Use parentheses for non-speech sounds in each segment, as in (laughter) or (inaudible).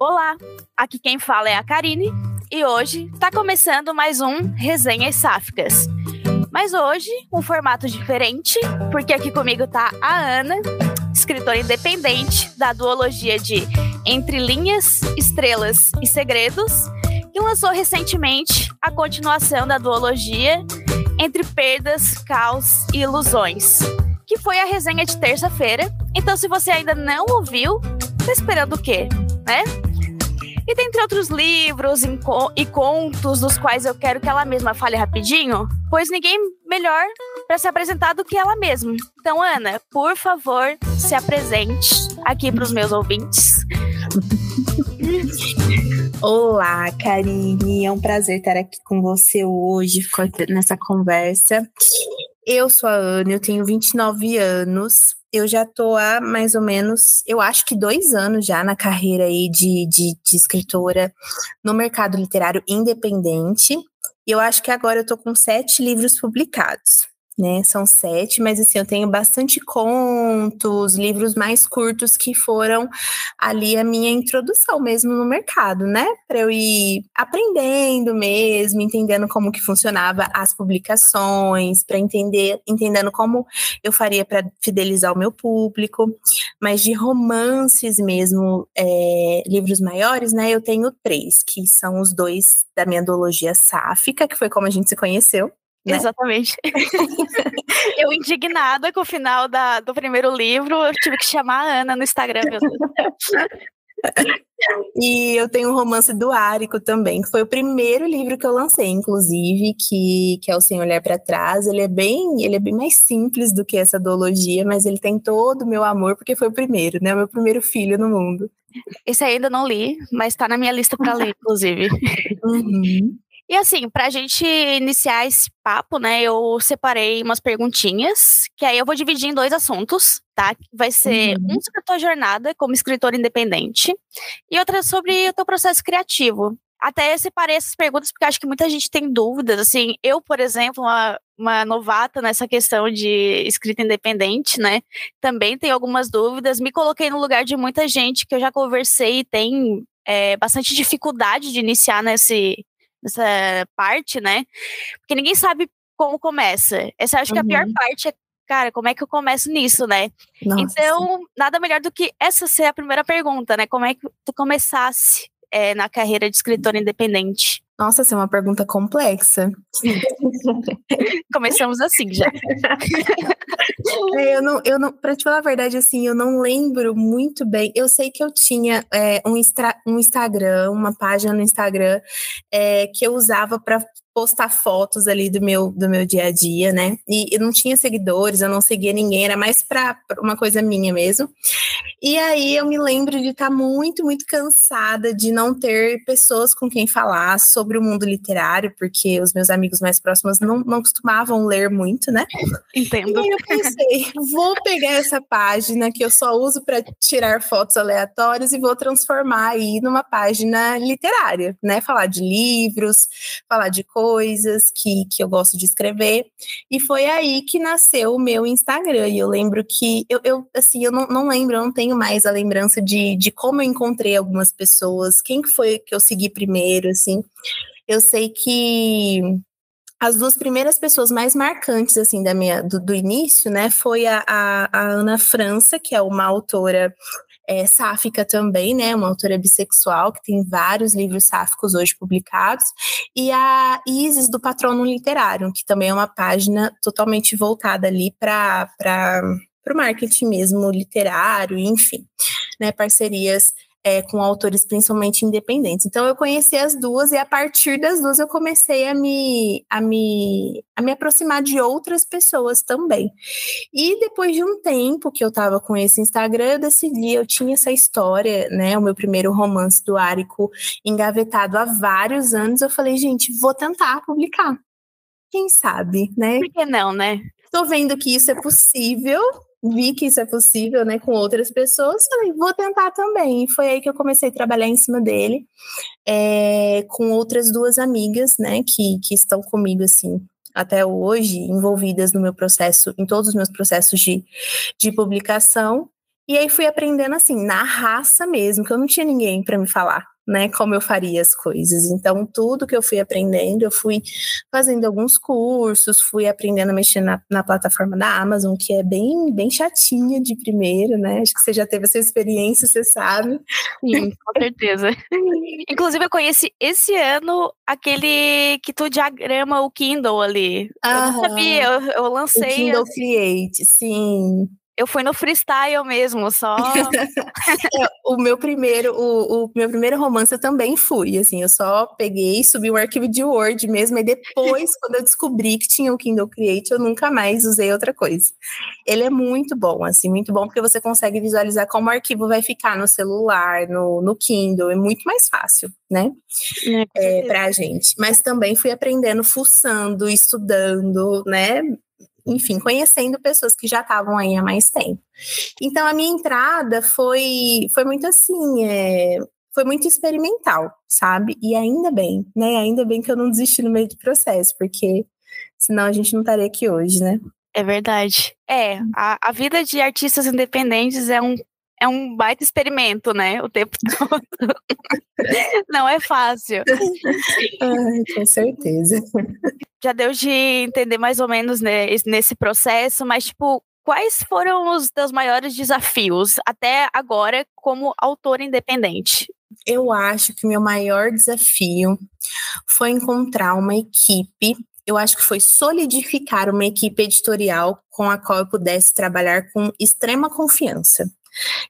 Olá, aqui quem fala é a Karine e hoje está começando mais um Resenhas Sáficas. Mas hoje, um formato diferente, porque aqui comigo tá a Ana, escritora independente da duologia de Entre Linhas, Estrelas e Segredos, que lançou recentemente a continuação da duologia Entre Perdas, Caos e Ilusões, que foi a resenha de terça-feira. Então, se você ainda não ouviu, tá esperando o quê, né? E dentre outros livros e contos dos quais eu quero que ela mesma fale rapidinho, pois ninguém melhor para se apresentar do que ela mesma. Então, Ana, por favor, se apresente aqui para os meus ouvintes. (laughs) Olá, Karine. É um prazer estar aqui com você hoje, nessa conversa. Eu sou a Ana, eu tenho 29 anos eu já tô há mais ou menos, eu acho que dois anos já na carreira aí de, de, de escritora no mercado literário independente. E eu acho que agora eu tô com sete livros publicados né? São sete, mas assim, eu tenho bastante contos, livros mais curtos que foram ali a minha introdução mesmo no mercado, né? Para eu ir aprendendo mesmo, entendendo como que funcionava as publicações, para entender, entendendo como eu faria para fidelizar o meu público. Mas de romances mesmo, é, livros maiores, né? Eu tenho três, que são os dois da minha duologia sáfica, que foi como a gente se conheceu. Né? Exatamente. (laughs) eu indignada com o final da, do primeiro livro, eu tive que chamar a Ana no Instagram, meu Deus. E eu tenho um romance do Árico também, que foi o primeiro livro que eu lancei, inclusive, que, que é o Sem Olhar para Trás. Ele é bem, ele é bem mais simples do que essa duologia, mas ele tem todo o meu amor porque foi o primeiro, né? O meu primeiro filho no mundo. Esse ainda não li, mas está na minha lista para ler, inclusive. Uhum. E assim, para a gente iniciar esse papo, né, eu separei umas perguntinhas, que aí eu vou dividir em dois assuntos, tá? Vai ser uhum. um sobre a tua jornada como escritor independente e outra sobre o teu processo criativo. Até eu separei essas perguntas porque acho que muita gente tem dúvidas. Assim, eu, por exemplo, uma, uma novata nessa questão de escrita independente, né? Também tenho algumas dúvidas. Me coloquei no lugar de muita gente que eu já conversei e tem é, bastante dificuldade de iniciar nesse, nessa parte, né? Porque ninguém sabe como começa. Essa acho uhum. que a pior uhum. parte é, cara, como é que eu começo nisso, né? Nossa. Então, nada melhor do que essa ser a primeira pergunta, né? Como é que tu começasse é, na carreira de escritora independente? Nossa, essa é uma pergunta complexa. (laughs) Começamos assim já. É, eu não, eu não, pra te falar a verdade, assim, eu não lembro muito bem. Eu sei que eu tinha é, um, um Instagram, uma página no Instagram é, que eu usava para postar fotos ali do meu, do meu dia a dia, né? E eu não tinha seguidores, eu não seguia ninguém, era mais para uma coisa minha mesmo. E aí eu me lembro de estar tá muito, muito cansada de não ter pessoas com quem falar sobre o mundo literário, porque os meus amigos mais próximos não, não costumavam ler muito, né? Entendo. E eu pensei, vou pegar essa página que eu só uso para tirar fotos aleatórias e vou transformar aí numa página literária, né? Falar de livros, falar de coisas coisas que, que eu gosto de escrever. E foi aí que nasceu o meu Instagram. E eu lembro que eu, eu assim, eu não, não lembro, eu não tenho mais a lembrança de, de como eu encontrei algumas pessoas, quem foi que eu segui primeiro, assim. Eu sei que as duas primeiras pessoas mais marcantes assim da minha do, do início, né, foi a, a, a, Ana França, que é uma autora é, sáfica também, né? Uma autora bissexual que tem vários livros sáficos hoje publicados, e a Isis do Patrono Literário, que também é uma página totalmente voltada ali para o marketing mesmo literário, enfim, né? Parcerias é, com autores principalmente independentes. Então eu conheci as duas e a partir das duas eu comecei a me, a me, a me aproximar de outras pessoas também. E depois de um tempo que eu estava com esse Instagram, eu decidi, eu tinha essa história, né, o meu primeiro romance do Árico engavetado há vários anos, eu falei, gente, vou tentar publicar. Quem sabe, né? Por que não, né? Estou vendo que isso é possível, vi que isso é possível, né, com outras pessoas, falei, vou tentar também. E foi aí que eu comecei a trabalhar em cima dele, é, com outras duas amigas, né, que, que estão comigo, assim, até hoje, envolvidas no meu processo, em todos os meus processos de, de publicação. E aí fui aprendendo assim, na raça mesmo, que eu não tinha ninguém para me falar né, como eu faria as coisas. Então, tudo que eu fui aprendendo, eu fui fazendo alguns cursos, fui aprendendo a mexer na, na plataforma da Amazon, que é bem, bem chatinha de primeiro, né? Acho que você já teve essa experiência, você sabe. Sim, com certeza. (laughs) Inclusive, eu conheci esse ano aquele que tu diagrama o Kindle ali. Aham. Eu não sabia, eu, eu lancei. O Kindle Create, sim. Eu fui no freestyle mesmo, só. (laughs) É, o meu primeiro, o, o, meu primeiro romance eu também fui, assim, eu só peguei, subi um arquivo de Word mesmo, e depois, quando eu descobri que tinha o Kindle Create, eu nunca mais usei outra coisa. Ele é muito bom, assim, muito bom, porque você consegue visualizar como o arquivo vai ficar no celular, no, no Kindle, é muito mais fácil, né? É, é, pra gente. Mas também fui aprendendo, fuçando, estudando, né? Enfim, conhecendo pessoas que já estavam aí há mais tempo. Então a minha entrada foi foi muito assim, é, foi muito experimental, sabe? E ainda bem, né? Ainda bem que eu não desisti no meio do processo, porque senão a gente não estaria aqui hoje, né? É verdade. É, a, a vida de artistas independentes é um é um baita experimento, né? O tempo (laughs) todo. Não é fácil. (laughs) Ai, com certeza. Já deu de entender mais ou menos né, nesse processo, mas, tipo, quais foram os teus maiores desafios até agora como autor independente? Eu acho que o meu maior desafio foi encontrar uma equipe eu acho que foi solidificar uma equipe editorial com a qual eu pudesse trabalhar com extrema confiança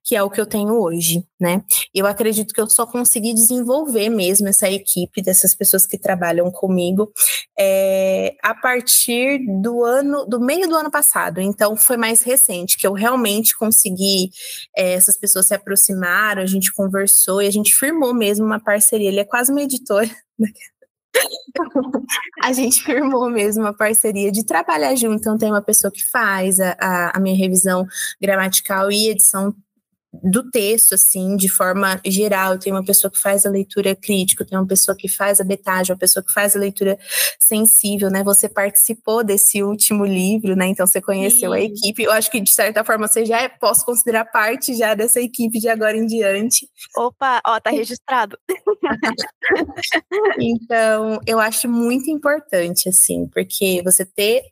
que é o que eu tenho hoje, né? Eu acredito que eu só consegui desenvolver mesmo essa equipe dessas pessoas que trabalham comigo é, a partir do ano, do meio do ano passado. Então foi mais recente que eu realmente consegui. É, essas pessoas se aproximaram, a gente conversou e a gente firmou mesmo uma parceria. Ele é quase uma editora. (laughs) (laughs) a gente firmou mesmo uma parceria de trabalhar junto. Então, tem uma pessoa que faz a, a, minha revisão gramatical e edição do texto, assim, de forma geral. Tem uma pessoa que faz a leitura crítica, tem uma pessoa que faz a betagem, uma pessoa que faz a leitura sensível, né? Você participou desse último livro, né? Então você conheceu Sim. a equipe. Eu acho que, de certa forma, você já é, posso considerar parte já dessa equipe de agora em diante. Opa, ó, tá registrado. (laughs) então, eu acho muito importante, assim, porque você ter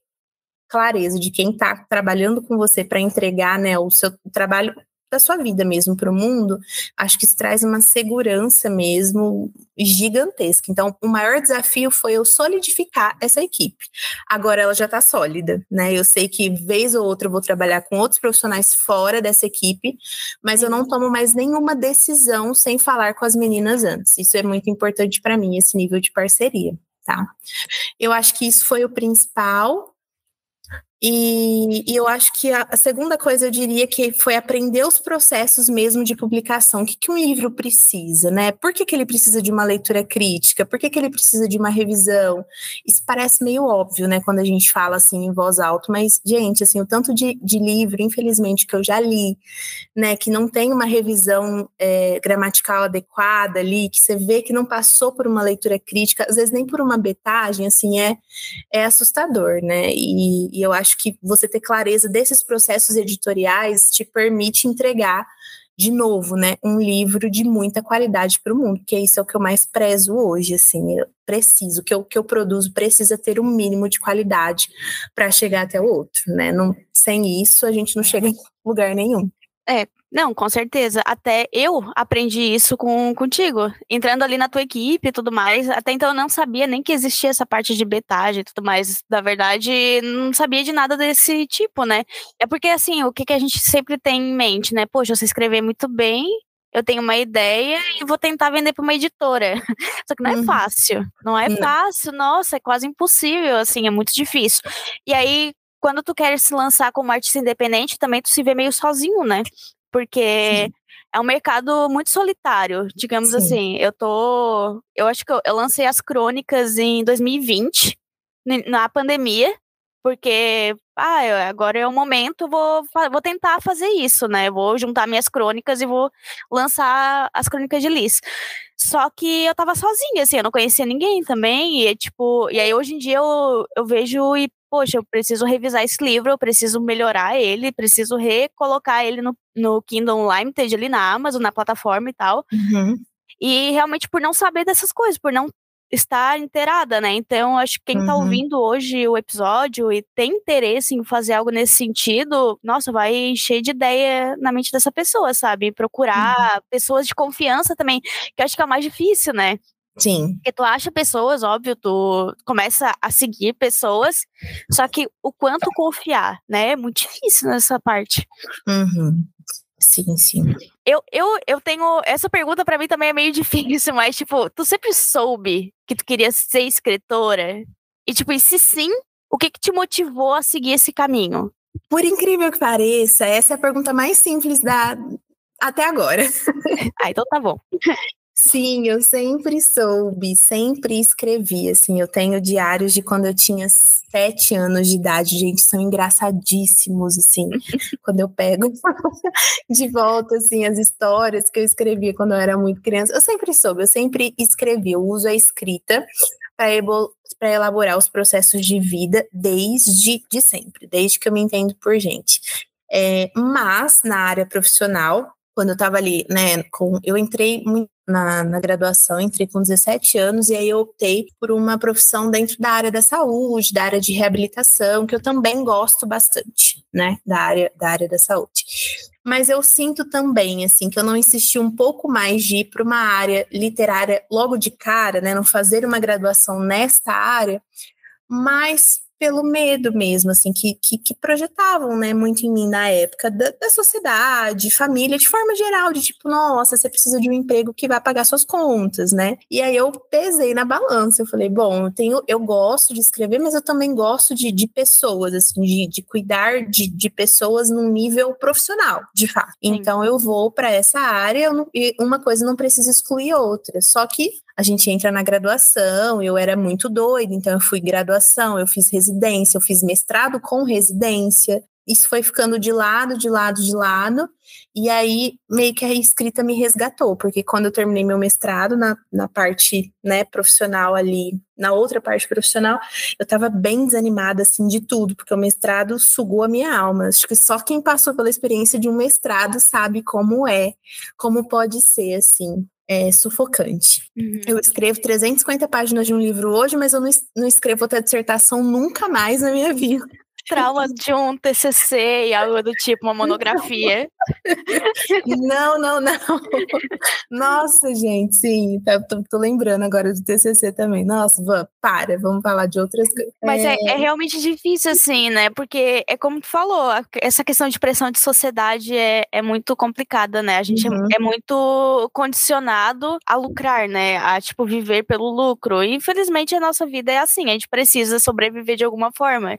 clareza de quem está trabalhando com você para entregar né, o seu trabalho da sua vida mesmo para o mundo, acho que isso traz uma segurança mesmo gigantesca. Então, o maior desafio foi eu solidificar essa equipe. Agora ela já está sólida, né? Eu sei que vez ou outra eu vou trabalhar com outros profissionais fora dessa equipe, mas eu não uhum. tomo mais nenhuma decisão sem falar com as meninas antes. Isso é muito importante para mim, esse nível de parceria. Tá? Eu acho que isso foi o principal. E, e, eu acho que a, a, segunda coisa eu diria que foi aprender os processos mesmo de publicação. O que, que um livro precisa, né? Por que, que ele precisa de uma leitura crítica? Por que, que ele precisa de uma revisão? Isso parece meio óbvio, né, quando a gente fala assim em voz alta, mas, gente, assim, o tanto de, de livro, infelizmente, que eu já li, né, que não tem uma revisão é, gramatical adequada ali, que você vê que não passou por uma leitura crítica, às vezes nem por uma betagem, assim, é, é assustador, né? E, e eu acho acho que você ter clareza desses processos editoriais te permite entregar de novo, né, um livro de muita qualidade para o mundo, que isso é o que eu mais prezo hoje, assim, eu preciso, que o que eu produzo precisa ter um mínimo de qualidade para chegar até o outro, né, não, sem isso a gente não chega em (laughs) lugar nenhum. É, não, com certeza. Até eu aprendi isso com, contigo, entrando ali na tua equipe e tudo mais. Até então eu não sabia nem que existia essa parte de betagem e tudo mais. Na verdade, não sabia de nada desse tipo, né? É porque, assim, o que, que a gente sempre tem em mente, né? Poxa, você escrever muito bem, eu tenho uma ideia e vou tentar vender para uma editora. (laughs) Só que não é uhum. fácil. Não é fácil, nossa, é quase impossível, assim, é muito difícil. E aí, quando tu quer se lançar como artista independente, também tu se vê meio sozinho, né? Porque Sim. é um mercado muito solitário, digamos Sim. assim. Eu tô. Eu acho que eu, eu lancei as crônicas em 2020, na pandemia, porque ah, agora é o momento, vou, vou tentar fazer isso, né? Vou juntar minhas crônicas e vou lançar as crônicas de Liz. Só que eu tava sozinha, assim, eu não conhecia ninguém também, e tipo, e aí hoje em dia eu, eu vejo e poxa, eu preciso revisar esse livro, eu preciso melhorar ele, preciso recolocar ele no, no Kindle Unlimited ali na Amazon, na plataforma e tal. Uhum. E realmente por não saber dessas coisas, por não estar inteirada, né? Então, acho que quem tá uhum. ouvindo hoje o episódio e tem interesse em fazer algo nesse sentido, nossa, vai encher de ideia na mente dessa pessoa, sabe? Procurar uhum. pessoas de confiança também, que eu acho que é o mais difícil, né? Sim. Porque tu acha pessoas, óbvio, tu começa a seguir pessoas, só que o quanto confiar, né? É muito difícil nessa parte. Uhum. Sim, sim. Eu, eu, eu tenho. Essa pergunta para mim também é meio (laughs) difícil, mas, tipo, tu sempre soube que tu queria ser escritora? E, tipo, e se sim, o que, que te motivou a seguir esse caminho? Por incrível que pareça, essa é a pergunta mais simples da até agora. (laughs) ah, então tá bom. (laughs) Sim, eu sempre soube, sempre escrevi. Assim, eu tenho diários de quando eu tinha sete anos de idade, gente, são engraçadíssimos, assim. (laughs) quando eu pego (laughs) de volta, assim, as histórias que eu escrevia quando eu era muito criança, eu sempre soube, eu sempre escrevi. Eu uso a escrita para elaborar os processos de vida desde de sempre, desde que eu me entendo por gente. É, mas na área profissional, quando eu estava ali, né, com, eu entrei muito na, na, graduação, entrei com 17 anos, e aí eu optei por uma profissão dentro da área da saúde, da área de reabilitação, que eu também gosto bastante, né, da área da, área da saúde. Mas eu sinto também, assim, que eu não insisti um pouco mais de ir para uma área literária logo de cara, né, não fazer uma graduação nesta área, mas pelo medo mesmo, assim, que, que, que, projetavam, né, muito em mim na época, da, da, sociedade, família, de forma geral, de tipo, nossa, você precisa de um emprego que vai pagar suas contas, né? E aí eu pesei na balança, eu falei, bom, eu tenho, eu gosto de escrever, mas eu também gosto de, de pessoas, assim, de, de cuidar de, de pessoas num nível profissional, de fato. Então eu vou para essa área, não, e uma coisa não precisa excluir outra. Só que a gente entra na graduação, eu era muito doida, então eu fui graduação, eu fiz residência, eu fiz mestrado com residência. Isso foi ficando de lado, de lado, de lado, e aí meio que a escrita me resgatou, porque quando eu terminei meu mestrado na, na parte né, profissional ali, na outra parte profissional, eu estava bem desanimada assim de tudo, porque o mestrado sugou a minha alma. Acho que só quem passou pela experiência de um mestrado sabe como é, como pode ser assim é sufocante. Uhum. Eu escrevo 350 páginas de um livro hoje, mas eu não, não escrevo outra dissertação nunca mais na minha vida trauma de um TCC e algo do tipo, uma monografia. Não, não, não. Nossa, gente, sim, tá, tô, tô, lembrando agora do TCC também. Nossa, vamos, para, vamos falar de outras coisas. Mas é... É, é... realmente difícil, assim, né? Porque é como tu falou, essa questão de pressão de sociedade é, é muito complicada, né? A gente é, uhum. é, é muito condicionado a lucrar, né? A, tipo, viver pelo lucro. E, infelizmente, a nossa vida é assim, a gente precisa sobreviver de alguma forma.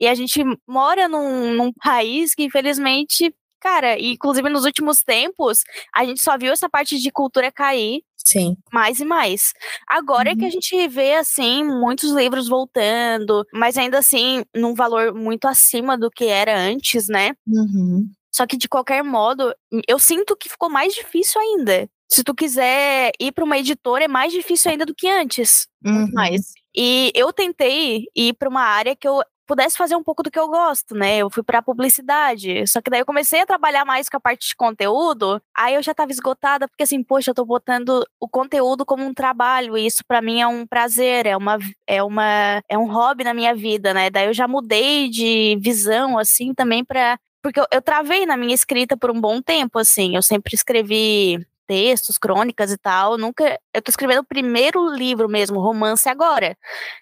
E a gente gente mora num, num país que, infelizmente, cara, inclusive nos últimos tempos, a gente só viu essa parte de cultura cair. Sim. Mais e mais. Agora uhum. é que a uhum. gente vê, assim, muitos livros voltando, mas ainda assim, num valor muito acima do que era antes, né? Uhum. Só que, de qualquer modo, eu sinto que ficou mais difícil ainda. Se tu quiser ir para uma editora, é mais difícil ainda do que antes. Uhum. mais. E eu tentei ir para uma área que eu pudesse fazer um pouco do que eu gosto, né? Eu fui para publicidade, só que daí eu comecei a trabalhar mais com a parte de conteúdo, aí eu já estava esgotada porque assim, poxa, eu tô botando o conteúdo como um trabalho e isso para mim é um prazer, é uma é uma é um hobby na minha vida, né? Daí eu já mudei de visão assim também para porque eu, eu travei na minha escrita por um bom tempo, assim, eu sempre escrevi textos, crônicas e tal. Nunca. Eu tô escrevendo o primeiro livro mesmo, romance agora.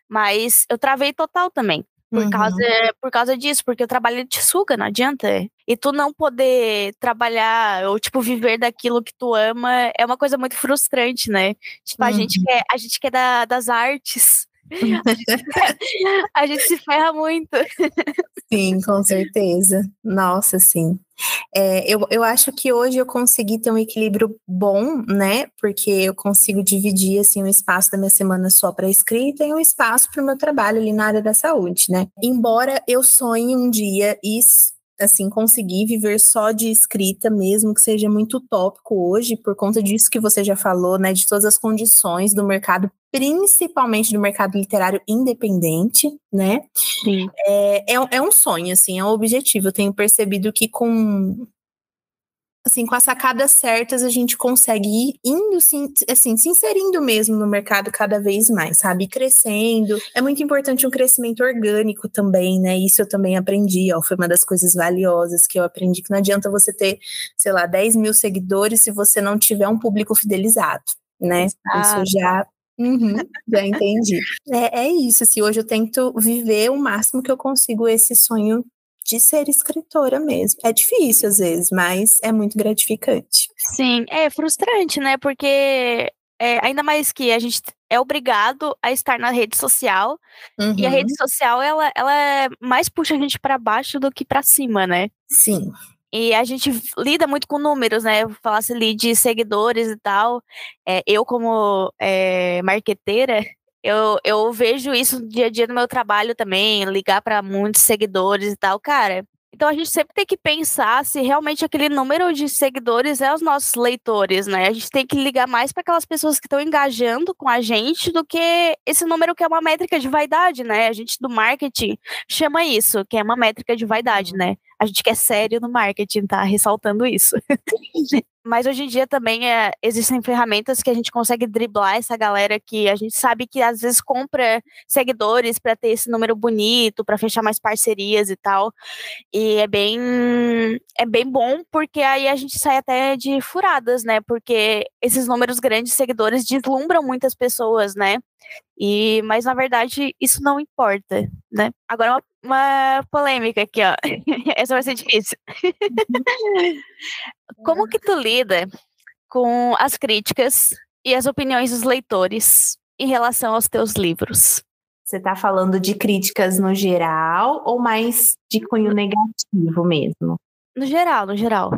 Mas eu travei total também. Por, uhum. causa, por causa disso, porque o trabalho te suga, não adianta. E tu não poder trabalhar ou, tipo, viver daquilo que tu ama é uma coisa muito frustrante, né? Tipo, a gente uhum. quer, a gente quer da, das artes. (laughs) (laughs) (laughs) a gente se ferra muito. Sim, com certeza. Nossa, sim. É, eu, eu acho que hoje eu consegui ter um equilíbrio bom, né? Porque eu consigo dividir assim um espaço da minha semana só para escrita e um espaço para o meu trabalho ali na área da saúde, né? Embora eu sonhe um dia e assim, conseguir viver só de escrita mesmo, que seja muito utópico hoje, por conta disso que você já falou, né, de todas as condições do mercado, principalmente do mercado literário independente, né? Sim. É, é, é um sonho, assim, é um objetivo. Eu tenho percebido que com assim, com as sacadas certas, a gente consegue ir indo, assim, se inserindo mesmo no mercado cada vez mais, sabe? Crescendo. É muito importante um crescimento orgânico também, né? Isso eu também aprendi, ó. Foi uma das coisas valiosas que eu aprendi, que não adianta você ter, sei lá, 10 mil seguidores se você não tiver um público fidelizado, né? Isso já Uhum, (laughs) já entendi. É, é isso, assim, hoje eu tento viver o máximo que eu consigo esse sonho de ser escritora mesmo. É difícil às vezes, mas é muito gratificante. Sim, é frustrante, né? Porque é, ainda mais que a gente é obrigado a estar na rede social uhum. e a rede uhum. social ela, ela mais puxa a gente para baixo do que para cima, né? Sim. E a gente lida muito com números, né? Falasse ali de seguidores e tal. É, eu, como é, marqueteira, eu, eu vejo isso no dia a dia no meu trabalho também, ligar para muitos seguidores e tal, cara. Então a gente sempre tem que pensar se realmente aquele número de seguidores é os nossos leitores, né? A gente tem que ligar mais para aquelas pessoas que estão engajando com a gente do que esse número que é uma métrica de vaidade, né? A gente do marketing chama isso, que é uma métrica de vaidade, uhum. né? A gente quer sério no marketing, tá? Ressaltando isso. Mas hoje em dia também é, existem ferramentas que a gente consegue driblar essa galera que a gente sabe que às vezes compra seguidores para ter esse número bonito, para fechar mais parcerias e tal. E é bem é bem bom porque aí a gente sai até de furadas, né? Porque esses números grandes de seguidores deslumbram muitas pessoas, né? E mas na verdade isso não importa, né? Agora uma uma polêmica aqui, ó. (laughs) Essa vai ser difícil. (laughs) Como que tu lida com as críticas e as opiniões dos leitores em relação aos teus livros? Você está falando de críticas no geral ou mais de cunho negativo mesmo? No geral, no geral.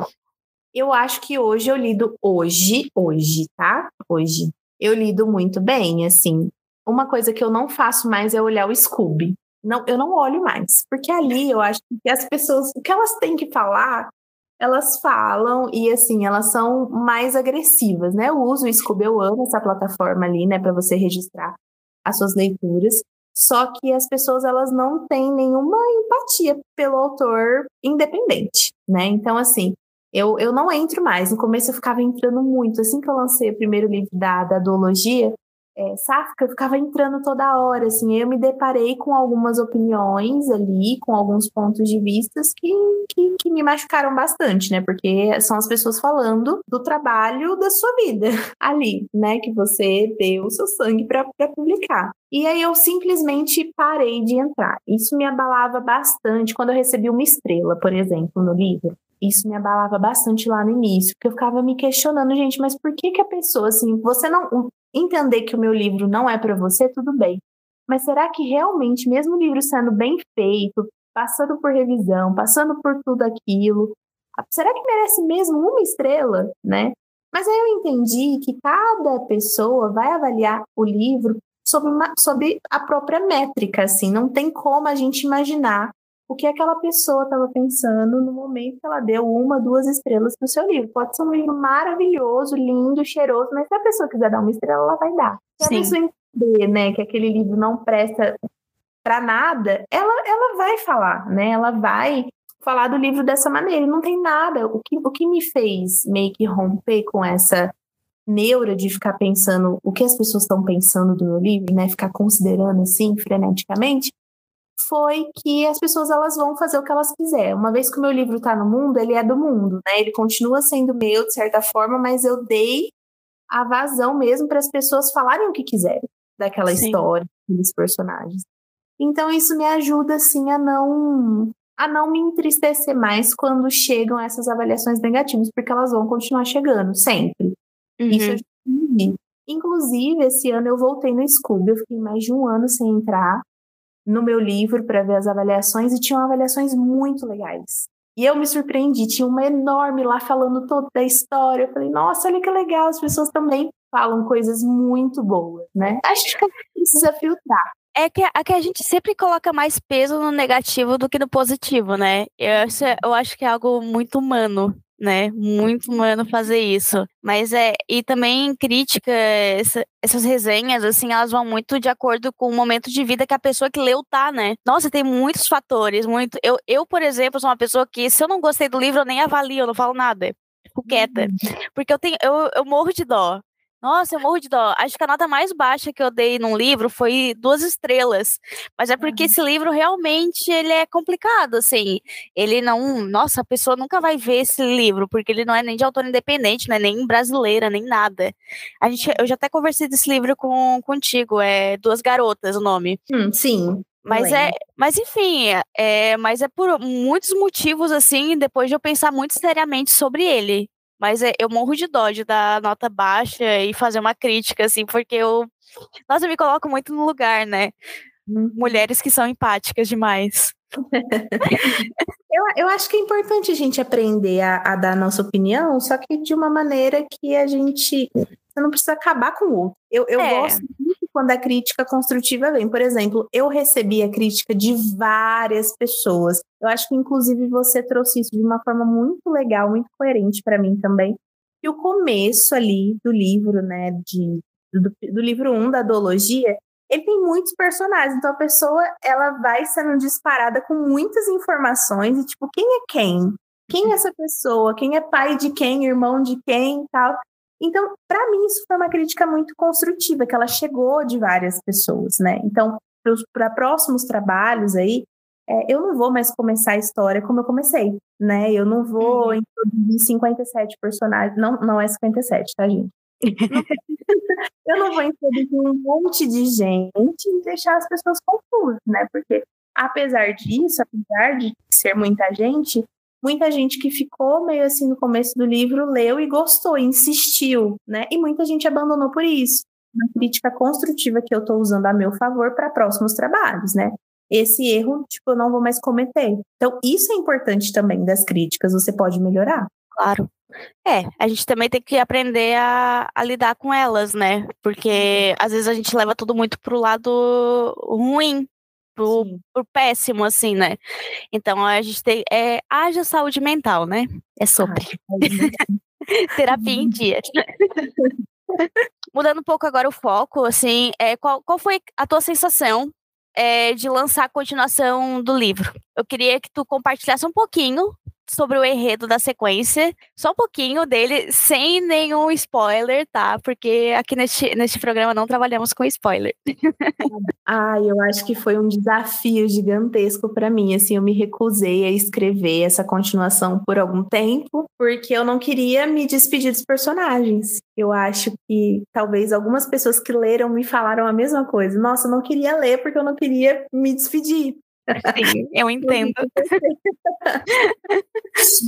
Eu acho que hoje eu lido hoje, hoje, tá? Hoje. Eu lido muito bem, assim. Uma coisa que eu não faço mais é olhar o Scooby não, eu não olho mais, porque ali eu acho que as pessoas, o que elas têm que falar, elas falam e assim, elas são mais agressivas, né? Eu uso o Scooby, eu amo essa plataforma ali, né, para você registrar as suas leituras. Só que as pessoas elas não têm nenhuma empatia pelo autor independente, né? Então assim, eu, eu não entro mais. No começo eu ficava entrando muito. Assim que eu lancei o primeiro livro da, da duologia, é, Sáfica ficava entrando toda hora, assim, eu me deparei com algumas opiniões ali, com alguns pontos de vistas que, que, que, me machucaram bastante, né, porque são as pessoas falando do trabalho da sua vida (laughs) ali, né, que você deu o seu sangue para publicar. E aí eu simplesmente parei de entrar. Isso me abalava bastante quando eu recebi uma estrela, por exemplo, no livro isso me abalava bastante lá no início, porque eu ficava me questionando, gente, mas por que que a pessoa assim, você não entender que o meu livro não é para você, tudo bem. Mas será que realmente, mesmo o livro sendo bem feito, passando por revisão, passando por tudo aquilo, será que merece mesmo uma estrela, né? Mas aí eu entendi que cada pessoa vai avaliar o livro sob, uma, sob a própria métrica, assim, não tem como a gente imaginar o que aquela pessoa estava pensando no momento que ela deu uma, duas estrelas para o seu livro. Pode ser um livro maravilhoso, lindo, cheiroso, mas se a pessoa quiser dar uma estrela, ela vai dar. Se Sim. a pessoa entender, né, que aquele livro não presta para nada, ela, ela vai falar, né? Ela vai falar do livro dessa maneira. E não tem nada. O que, o que me fez meio que romper com essa neura de ficar pensando o que as pessoas estão pensando do meu livro, né? Ficar considerando assim freneticamente, foi que as pessoas elas vão fazer o que elas quiserem. Uma vez que o meu livro está no mundo, ele é do mundo, né? Ele continua sendo meu de certa forma, mas eu dei a vazão mesmo para as pessoas falarem o que quiserem daquela Sim. história, dos personagens. Então isso me ajuda assim a não a não me entristecer mais quando chegam essas avaliações negativas, porque elas vão continuar chegando sempre. Uhum. Isso já Inclusive, esse ano eu voltei no Scooby, eu fiquei mais de um ano sem entrar no meu livro para ver as avaliações e tinham avaliações muito legais. E eu me surpreendi, tinha uma enorme lá falando toda a história. Eu falei, nossa, olha que legal, as pessoas também falam coisas muito boas, né? Acho que precisa filtrar. é que, é que a gente sempre coloca mais peso no negativo do que no positivo, né? Eu, eu acho que é algo muito humano, né? Muito humano fazer isso. Mas é. E também crítica, essa, essas resenhas, assim, elas vão muito de acordo com o momento de vida que a pessoa que leu tá, né? Nossa, tem muitos fatores, muito. Eu, eu por exemplo, sou uma pessoa que, se eu não gostei do livro, eu nem avalio, eu não falo nada. Fico quieta. Uhum. Porque eu tenho. Eu, eu morro de dó. Nossa, eu morro de dó. Acho que a nota mais baixa que eu dei num livro foi duas estrelas. Mas é porque uhum. esse livro realmente ele é complicado, assim. Ele não. Nossa, a pessoa nunca vai ver esse livro, porque ele não é nem de autor independente, não é nem brasileira, nem nada. A gente, eu já até conversei desse livro com, contigo, é Duas Garotas o nome. Hum, sim. Mas é, mas enfim, é, mas é por muitos motivos assim, depois de eu pensar muito seriamente sobre ele. Mas é, eu morro de dó de dar nota baixa e fazer uma crítica, assim, porque eu. Nossa, eu me coloco muito no lugar, né? Uhum. Mulheres que são empáticas demais. (laughs) eu, eu acho que é importante a gente aprender a, a dar a nossa opinião, só que de uma maneira que a gente. Você não precisa acabar com o outro. Eu, eu é. gosto muito quando a crítica construtiva vem. Por exemplo, eu recebi a crítica de várias pessoas. Eu acho que, inclusive, você trouxe isso de uma forma muito legal, muito coerente para mim também. E o começo ali do livro, né, de, do, do livro 1 um, da Duologia, ele tem muitos personagens, então a pessoa ela vai sendo disparada com muitas informações e tipo, quem é quem? Quem é essa pessoa? Quem é pai de quem, irmão de quem, tal. Então, para mim, isso foi uma crítica muito construtiva, que ela chegou de várias pessoas, né? Então, para próximos trabalhos aí, é, eu não vou mais começar a história como eu comecei, né? Eu não vou uhum. introduzir 57 personagens, não, não é 57, tá, gente? (laughs) eu não vou introduzir um monte de gente e deixar as pessoas confusas, né? Porque, apesar disso, apesar de ser muita gente, muita gente que ficou meio assim no começo do livro leu e gostou, insistiu, né? E muita gente abandonou por isso. Uma crítica construtiva que eu estou usando a meu favor para próximos trabalhos, né? Esse erro, tipo, eu não vou mais cometer. Então, isso é importante também das críticas, você pode melhorar. Claro. É, a gente também tem que aprender a, a lidar com elas, né? Porque às vezes a gente leva tudo muito pro lado ruim, pro, pro péssimo, assim, né? Então a gente tem. É, haja saúde mental, né? É sobre. (laughs) Terapia em dia. Mudando um pouco agora o foco, assim, é, qual, qual foi a tua sensação é, de lançar a continuação do livro? Eu queria que tu compartilhasse um pouquinho sobre o enredo da sequência, só um pouquinho dele, sem nenhum spoiler, tá? Porque aqui neste, neste programa não trabalhamos com spoiler. (laughs) ah, eu acho que foi um desafio gigantesco para mim, assim, eu me recusei a escrever essa continuação por algum tempo, porque eu não queria me despedir dos personagens. Eu acho que talvez algumas pessoas que leram me falaram a mesma coisa. Nossa, eu não queria ler porque eu não queria me despedir. Sim, eu entendo.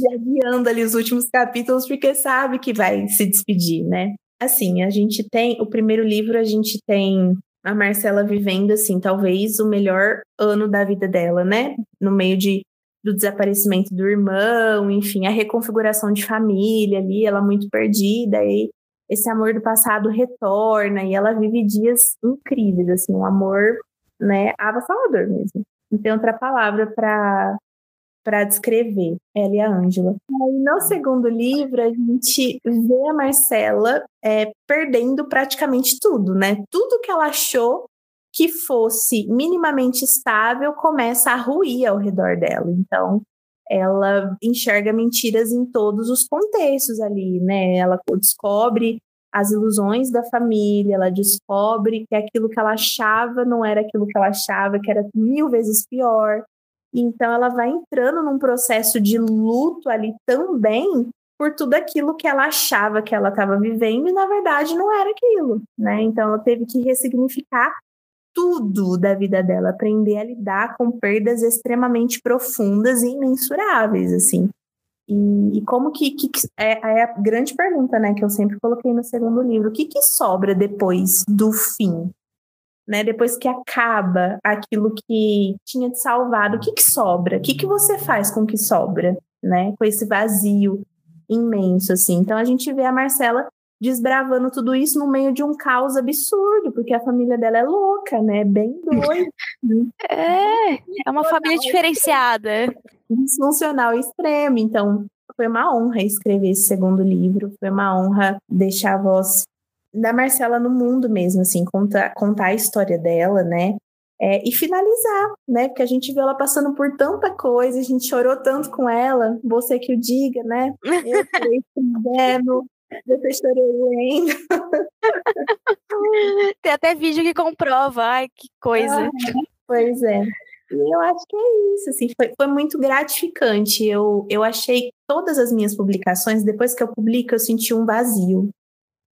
e adiando ali os últimos capítulos, porque sabe que vai se despedir, né? Assim, a gente tem, o primeiro livro, a gente tem a Marcela vivendo, assim, talvez o melhor ano da vida dela, né? No meio de, do desaparecimento do irmão, enfim, a reconfiguração de família ali, ela muito perdida, e esse amor do passado retorna, e ela vive dias incríveis, assim, um amor, né, avassalador mesmo não tem outra palavra para para descrever ela e a Ângela. no segundo livro, a gente vê a Marcela é, perdendo praticamente tudo, né? Tudo que ela achou que fosse minimamente estável começa a ruir ao redor dela. Então, ela enxerga mentiras em todos os contextos ali, né? Ela descobre as ilusões da família, ela descobre que aquilo que ela achava não era aquilo que ela achava, que era mil vezes pior. Então ela vai entrando num processo de luto ali também por tudo aquilo que ela achava que ela estava vivendo e na verdade não era aquilo, né? Então ela teve que ressignificar tudo da vida dela, aprender a lidar com perdas extremamente profundas e imensuráveis, assim. E, e como que, que é, é, a grande pergunta, né, que eu sempre coloquei no segundo livro, o que, que sobra depois do fim? Né, depois que acaba aquilo que tinha te salvado, o que, que sobra? O que, que você faz com o que sobra, né? Com esse vazio imenso, assim. Então a gente vê a Marcela desbravando tudo isso no meio de um caos absurdo, porque a família dela é louca, né? Bem doida. (laughs) é, é uma família diferenciada. Disfuncional extremo. Então, foi uma honra escrever esse segundo livro, foi uma honra deixar a voz da Marcela no mundo mesmo, assim, contar, contar a história dela, né? É, e finalizar, né? Porque a gente viu ela passando por tanta coisa, a gente chorou tanto com ela, você que o diga, né? Eu (laughs) escrevendo, você chorou lendo. Tem até vídeo que comprova, ai, que coisa. Ah, pois é. E eu acho que é isso, assim, foi, foi muito gratificante. Eu, eu achei todas as minhas publicações, depois que eu publico, eu senti um vazio.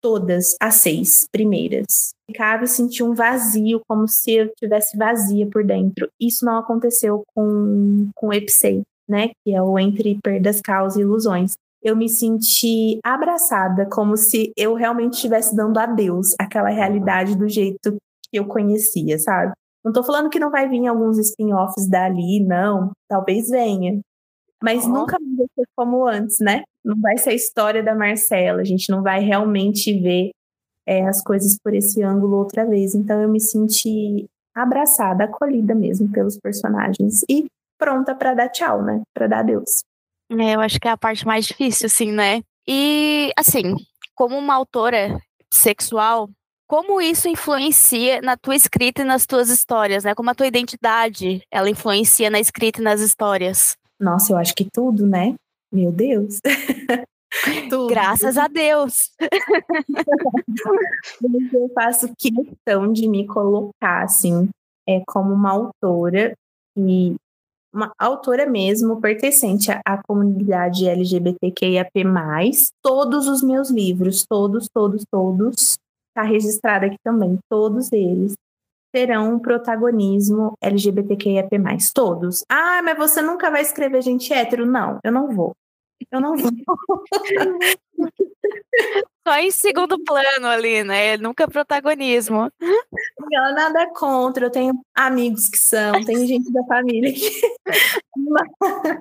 Todas as seis primeiras. Ficava e senti um vazio, como se eu tivesse vazia por dentro. Isso não aconteceu com, com o Epsei, né? Que é o Entre Perdas, Caos e Ilusões. Eu me senti abraçada, como se eu realmente estivesse dando adeus àquela realidade do jeito que eu conhecia, sabe? Não tô falando que não vai vir alguns spin-offs dali, não. Talvez venha. Mas oh. nunca vai ser como antes, né? Não vai ser a história da Marcela. A gente não vai realmente ver é, as coisas por esse ângulo outra vez. Então eu me senti abraçada, acolhida mesmo pelos personagens e pronta para dar tchau, né? Para dar adeus. É, eu acho que é a parte mais difícil, assim, né? E, assim, como uma autora sexual, como isso influencia na tua escrita e nas tuas histórias, né? Como a tua identidade, ela influencia na escrita e nas histórias. Nossa, eu acho que tudo, né? Meu Deus. (laughs) tudo. Graças a Deus. eu faço questão de me colocar, assim, é, como uma autora e uma autora mesmo pertencente à comunidade LGBTQIAP+, todos os meus livros, todos, todos, todos, está registrado aqui também, todos eles terão um protagonismo LGBTQIAP+, todos. Ah, mas você nunca vai escrever gente hétero? Não, eu não vou. Eu não vou. (laughs) Só em segundo plano ali, né? Nunca protagonismo. Não, nada contra. Eu tenho amigos que são, tenho (laughs) gente da família que. (laughs)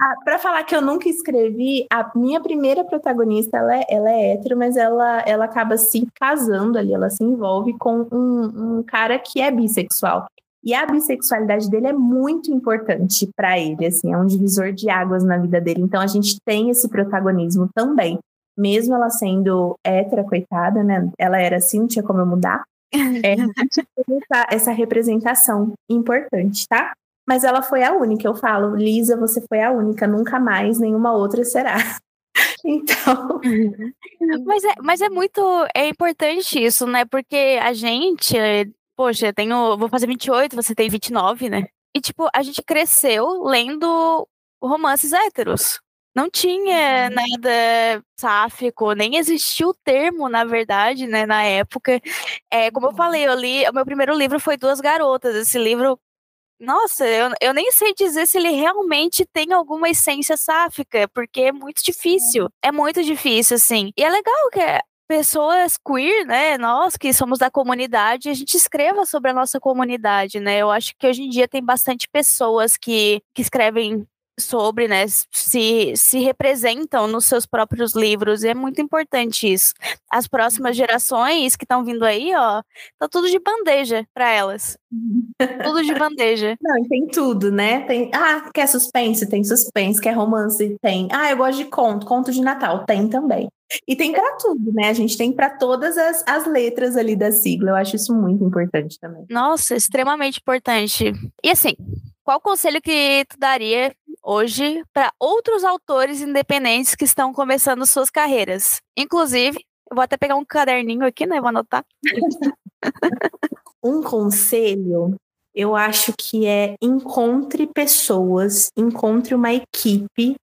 ah, Para falar que eu nunca escrevi, a minha primeira protagonista ela é, ela é hétero, mas ela, ela acaba se casando ali, ela se envolve com um, um cara que é bissexual. E a bissexualidade dele é muito importante para ele, assim, é um divisor de águas na vida dele. Então a gente tem esse protagonismo também. Mesmo ela sendo hétera, coitada, né? Ela era assim, não tinha como eu mudar. É, (laughs) essa, essa representação importante, tá? Mas ela foi a única, eu falo, Lisa, você foi a única, nunca mais nenhuma outra será. (laughs) Então. Mas é, mas é muito. É importante isso, né? Porque a gente, poxa, eu tenho, vou fazer 28, você tem 29, né? E, tipo, a gente cresceu lendo romances héteros. Não tinha uhum. nada sáfico, nem existia o termo, na verdade, né, na época. É, como eu uhum. falei, eu li, o meu primeiro livro foi Duas Garotas. Esse livro, nossa, eu, eu nem sei dizer se ele realmente tem alguma essência sáfica, porque é muito difícil. É muito difícil, assim. E é legal que pessoas queer, né, nós que somos da comunidade, a gente escreva sobre a nossa comunidade, né? Eu acho que hoje em dia tem bastante pessoas que, que escrevem sobre, né, se, se representam nos seus próprios livros, e é muito importante isso. As próximas uhum. gerações que estão vindo aí, ó, tá tudo de bandeja para elas. tudo de bandeja. (laughs) Não, e tem tudo, né? Tem, ah, quer suspense? Tem suspense, quer romance? Tem. Ah, eu gosto de conto, conto de Natal, tem também. E tem para tudo, né? A gente tem para todas as, as letras ali da sigla. Eu acho isso muito importante também. Nossa, extremamente importante. E assim, qual conselho que tu daria hoje para outros autores independentes que estão começando suas carreiras? Inclusive, eu vou até pegar um caderninho aqui, né? Vou anotar. um conselho, eu acho que é encontre pessoas, encontre uma equipe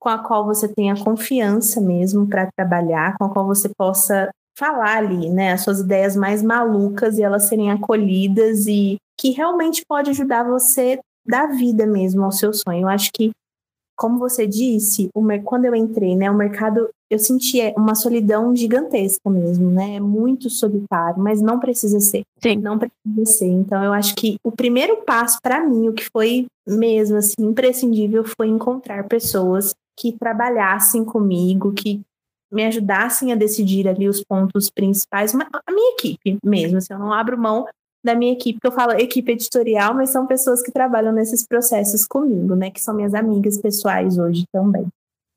com a qual você tenha confiança mesmo para trabalhar, com a qual você possa falar ali, né, as suas ideias mais malucas e elas serem acolhidas e que realmente pode ajudar você da vida mesmo ao seu sonho. Eu acho que, como você disse, quando eu entrei, né, o mercado, eu sentia uma solidão gigantesca mesmo, né, muito solitário, mas não precisa ser. Sim. Não precisa ser. Então, eu acho que o primeiro passo para mim, o que foi mesmo assim imprescindível, foi encontrar pessoas que trabalhassem comigo, que me ajudassem a decidir ali os pontos principais, a minha equipe mesmo, assim, eu não abro mão da minha equipe, que eu falo equipe editorial, mas são pessoas que trabalham nesses processos comigo, né, que são minhas amigas pessoais hoje também.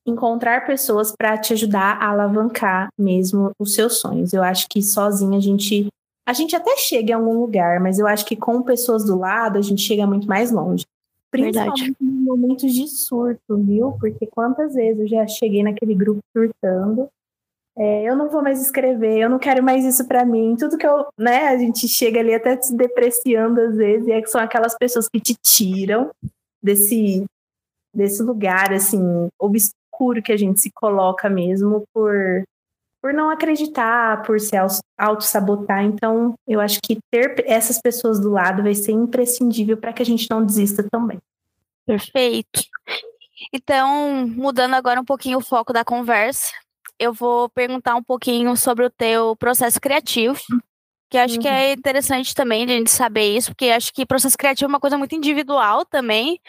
Encontrar pessoas para te ajudar a alavancar mesmo os seus sonhos. Eu acho que sozinha a gente a gente até chega em algum lugar, mas eu acho que com pessoas do lado a gente chega muito mais longe. Principalmente Verdade. em momentos de surto, viu? Porque quantas vezes eu já cheguei naquele grupo surtando. É, eu não vou mais escrever, eu não quero mais isso para mim. Tudo que eu, né, a gente chega ali até se depreciando às vezes, e é que são aquelas pessoas que te tiram desse desse lugar assim obscuro que a gente se coloca mesmo por por não acreditar, por se auto-sabotar. Então, eu acho que ter essas pessoas do lado vai ser imprescindível para que a gente não desista também. Perfeito. Então, mudando agora um pouquinho o foco da conversa, eu vou perguntar um pouquinho sobre o teu processo criativo que acho uhum. que é interessante também de a gente saber isso, porque acho que processo criativo é uma coisa muito individual também,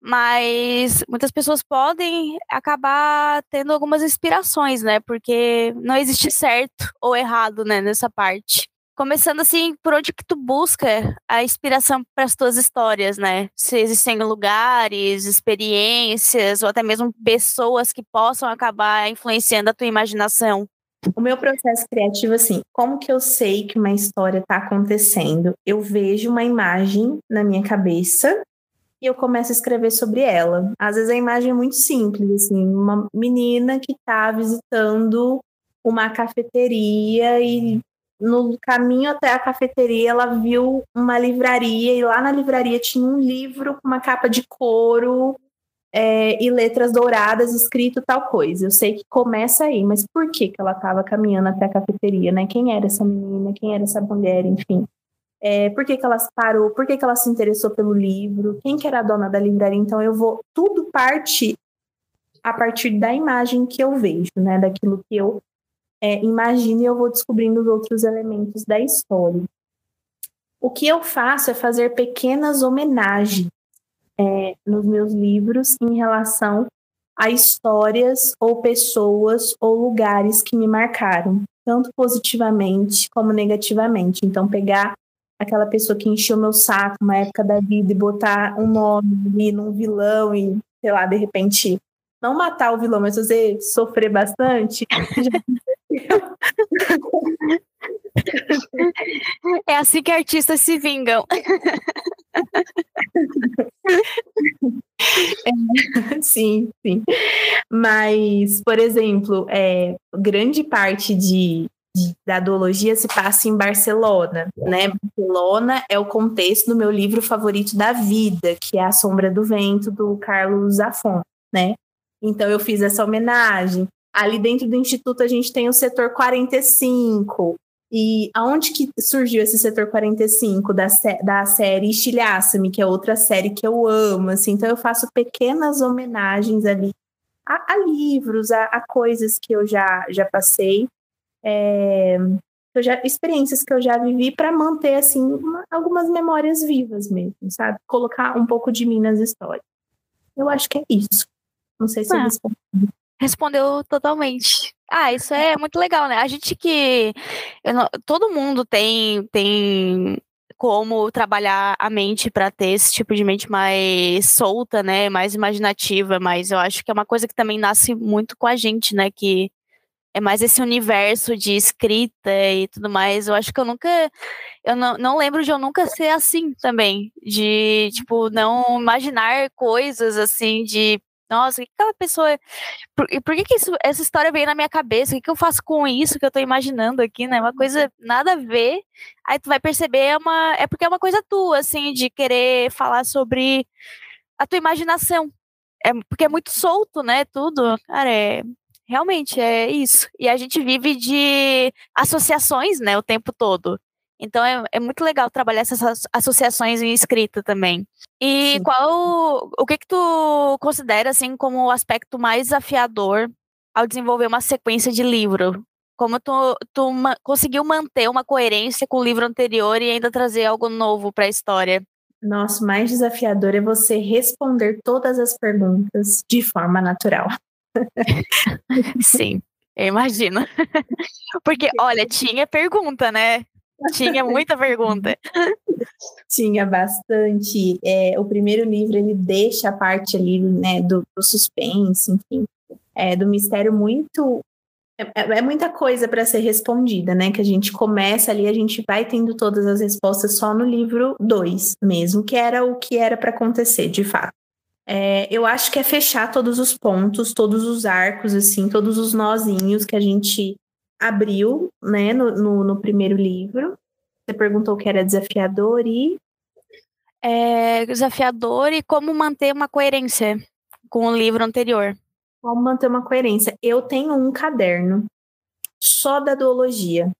mas muitas pessoas podem acabar tendo algumas inspirações, né? Porque não existe certo ou errado, né, nessa parte. Começando assim, por onde que tu busca a inspiração para as tuas histórias, né? Se existem lugares, experiências ou até mesmo pessoas que possam acabar influenciando a tua imaginação. O meu processo criativo, assim, como que eu sei que uma história está acontecendo? Eu vejo uma imagem na minha cabeça e eu começo a escrever sobre ela. Às vezes a imagem é muito simples, assim, uma menina que está visitando uma cafeteria e no caminho até a cafeteria ela viu uma livraria e lá na livraria tinha um livro com uma capa de couro é, e letras douradas escrito tal coisa. Eu sei que começa aí, mas por que, que ela estava caminhando até a cafeteria, né? Quem era essa menina? Quem era essa mulher? Enfim. É, por que, que ela parou? Por que, que ela se interessou pelo livro? Quem que era a dona da livraria? Então eu vou. Tudo parte a partir da imagem que eu vejo, né? Daquilo que eu é, imagino e eu vou descobrindo os outros elementos da história. O que eu faço é fazer pequenas homenagens é, nos meus livros em relação a histórias ou pessoas ou lugares que me marcaram, tanto positivamente como negativamente. Então, pegar aquela pessoa que encheu meu saco uma época da vida e botar um nome ali num vilão e, sei lá, de repente, não matar o vilão, mas fazer sofrer bastante. É assim que artistas se vingam. É, (laughs) sim, sim. Mas, por exemplo, é, grande parte de, de, da duologia se passa em Barcelona, né? Barcelona é o contexto do meu livro favorito da vida, que é A Sombra do Vento, do Carlos Zafon, né? Então eu fiz essa homenagem. Ali dentro do Instituto a gente tem o setor 45, e aonde que surgiu esse setor 45 da, da série Estilhaça-me, que é outra série que eu amo, assim, então eu faço pequenas homenagens ali a, a livros, a, a, coisas que eu já, já passei, é, eu já, experiências que eu já vivi para manter, assim, uma, algumas memórias vivas mesmo, sabe? Colocar um pouco de mim nas histórias. Eu acho que é isso. Não sei se ah. eu respondi. Respondeu totalmente. Ah, isso é muito legal, né? A gente que. Não, todo mundo tem, tem como trabalhar a mente para ter esse tipo de mente mais solta, né? Mais imaginativa, mas eu acho que é uma coisa que também nasce muito com a gente, né? Que é mais esse universo de escrita e tudo mais. Eu acho que eu nunca. Eu não, não lembro de eu nunca ser assim também. De, tipo, não imaginar coisas assim, de nossa, o que aquela pessoa. Por, por que, que isso, essa história veio na minha cabeça? O que, que eu faço com isso que eu tô imaginando aqui, né? Uma coisa nada a ver. Aí tu vai perceber, é, uma, é porque é uma coisa tua, assim, de querer falar sobre a tua imaginação. É, porque é muito solto, né? Tudo. Cara, é. Realmente é isso. E a gente vive de associações, né, o tempo todo. Então é, é muito legal trabalhar essas associações em escrita também. E Sim. qual o que que tu considera assim como o aspecto mais desafiador ao desenvolver uma sequência de livro? Como tu, tu ma conseguiu manter uma coerência com o livro anterior e ainda trazer algo novo para a história? Nossa, mais desafiador é você responder todas as perguntas de forma natural. (laughs) Sim. Eu imagino. (laughs) Porque, olha, (laughs) tinha pergunta, né? Tinha muita pergunta. (laughs) Tinha bastante. É, o primeiro livro ele deixa a parte ali, né, do, do suspense, enfim, é, do mistério muito. É, é, é muita coisa para ser respondida, né? Que a gente começa ali, a gente vai tendo todas as respostas só no livro 2 mesmo, que era o que era para acontecer, de fato. É, eu acho que é fechar todos os pontos, todos os arcos, assim, todos os nozinhos que a gente abriu, né, no, no, no primeiro livro. Você perguntou o que era desafiador e. É, desafiador e como manter uma coerência com o livro anterior. Como manter uma coerência? Eu tenho um caderno só da duologia.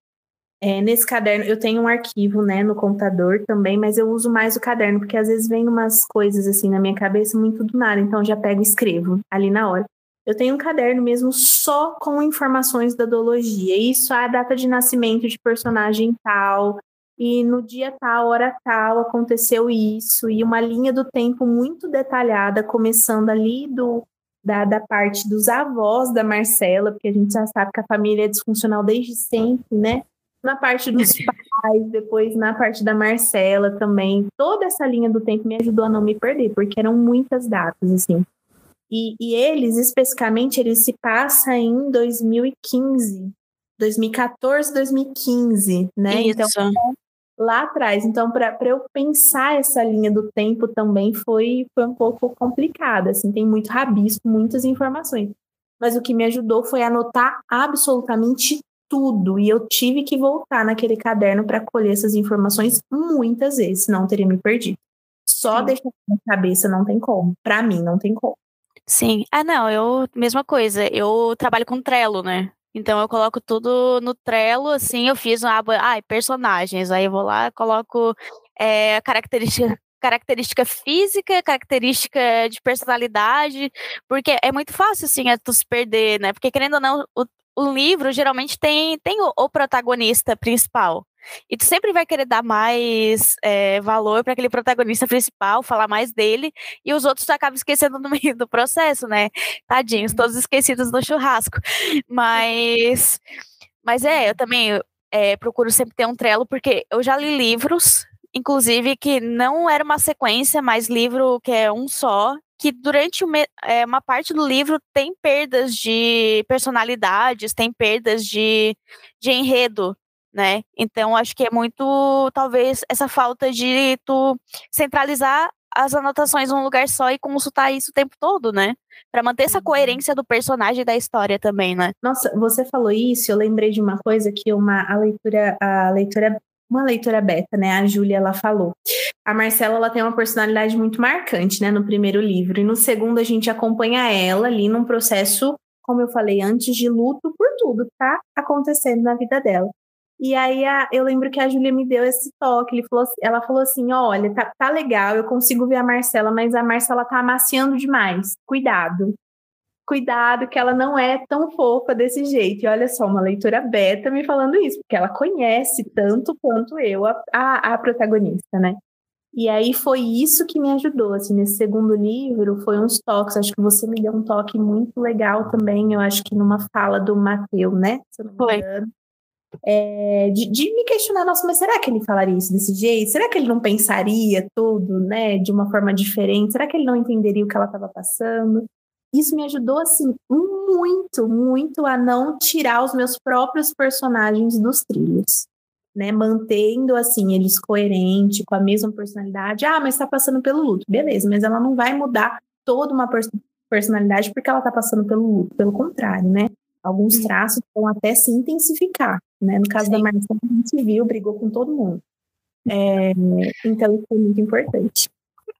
É, nesse caderno, eu tenho um arquivo, né, no computador também, mas eu uso mais o caderno, porque às vezes vem umas coisas assim na minha cabeça muito do nada, então já pego e escrevo ali na hora. Eu tenho um caderno mesmo só com informações da duologia. Isso é a data de nascimento de personagem tal, e no dia tal, hora tal, aconteceu isso, e uma linha do tempo muito detalhada, começando ali do da, da parte dos avós da Marcela, porque a gente já sabe que a família é disfuncional desde sempre, né? Na parte dos (laughs) pais, depois na parte da Marcela também. Toda essa linha do tempo me ajudou a não me perder, porque eram muitas datas, assim. E, e eles, especificamente, eles se passam em 2015, 2014, 2015, né? Isso. Então, lá atrás. Então, para eu pensar essa linha do tempo também foi, foi um pouco complicado. Assim, tem muito rabisco, muitas informações. Mas o que me ajudou foi anotar absolutamente tudo. E eu tive que voltar naquele caderno para colher essas informações muitas vezes, senão teria me perdido. Só Sim. deixar na cabeça não tem como. Para mim, não tem como. Sim. Ah, não, eu, mesma coisa. Eu trabalho com Trello, né? Então eu coloco tudo no Trello, assim, eu fiz uma aba, ah, personagens, aí eu vou lá, coloco é, característica, característica física, característica de personalidade, porque é muito fácil, assim, é tu se perder, né? Porque querendo ou não, o, o livro geralmente tem, tem o, o protagonista principal. E tu sempre vai querer dar mais é, valor para aquele protagonista principal, falar mais dele, e os outros tu acaba esquecendo no (laughs) meio do processo, né? Tadinhos, uhum. todos esquecidos no churrasco. Mas, mas é, eu também é, procuro sempre ter um trelo, porque eu já li livros, inclusive, que não era uma sequência, mas livro que é um só, que durante uma, é, uma parte do livro tem perdas de personalidades, tem perdas de, de enredo né? Então acho que é muito talvez essa falta de tu centralizar as anotações num lugar só e consultar isso o tempo todo, né? Para manter essa uhum. coerência do personagem e da história também, né? Nossa, você falou isso, eu lembrei de uma coisa que uma a leitura a leitura uma leitura beta, né? A Júlia ela falou. A Marcela ela tem uma personalidade muito marcante, né, no primeiro livro, e no segundo a gente acompanha ela ali num processo, como eu falei antes, de luto por tudo que tá acontecendo na vida dela. E aí a, eu lembro que a Júlia me deu esse toque. Ele falou, ela falou assim: olha, tá, tá legal, eu consigo ver a Marcela, mas a Marcela tá amaciando demais. Cuidado. Cuidado, que ela não é tão fofa desse jeito. E olha só, uma leitura beta me falando isso, porque ela conhece tanto quanto eu a, a, a protagonista, né? E aí foi isso que me ajudou, assim, nesse segundo livro, foi uns toques, acho que você me deu um toque muito legal também, eu acho que numa fala do Mateu, né? foi é, de, de, me questionar, nossa, mas será que ele falaria isso desse jeito? Será que ele não pensaria tudo, né, de uma forma diferente? Será que ele não entenderia o que ela estava passando? Isso me ajudou, assim, muito, muito a não tirar os meus próprios personagens dos trilhos, né, mantendo, assim, eles coerentes, com a mesma personalidade. Ah, mas está passando pelo luto. Beleza, mas ela não vai mudar toda uma personalidade porque ela está passando pelo luto, pelo contrário, né? Alguns traços vão até se intensificar. Né? No caso Sim. da Marcela, a gente viu, brigou com todo mundo. É, então, isso foi muito importante.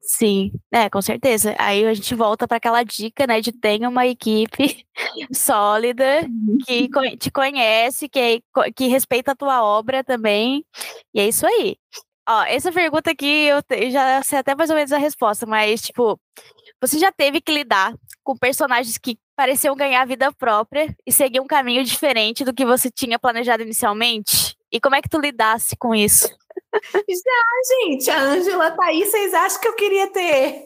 Sim, é, com certeza. Aí a gente volta para aquela dica, né, de tenha uma equipe (laughs) sólida uhum. que te conhece, que, que respeita a tua obra também. E é isso aí. Ó, essa pergunta aqui eu já sei até mais ou menos a resposta, mas tipo, você já teve que lidar com personagens que pareciam ganhar vida própria e seguir um caminho diferente do que você tinha planejado inicialmente? E como é que tu lidasse com isso? Já, gente, a Ângela tá aí, vocês acham que eu queria ter?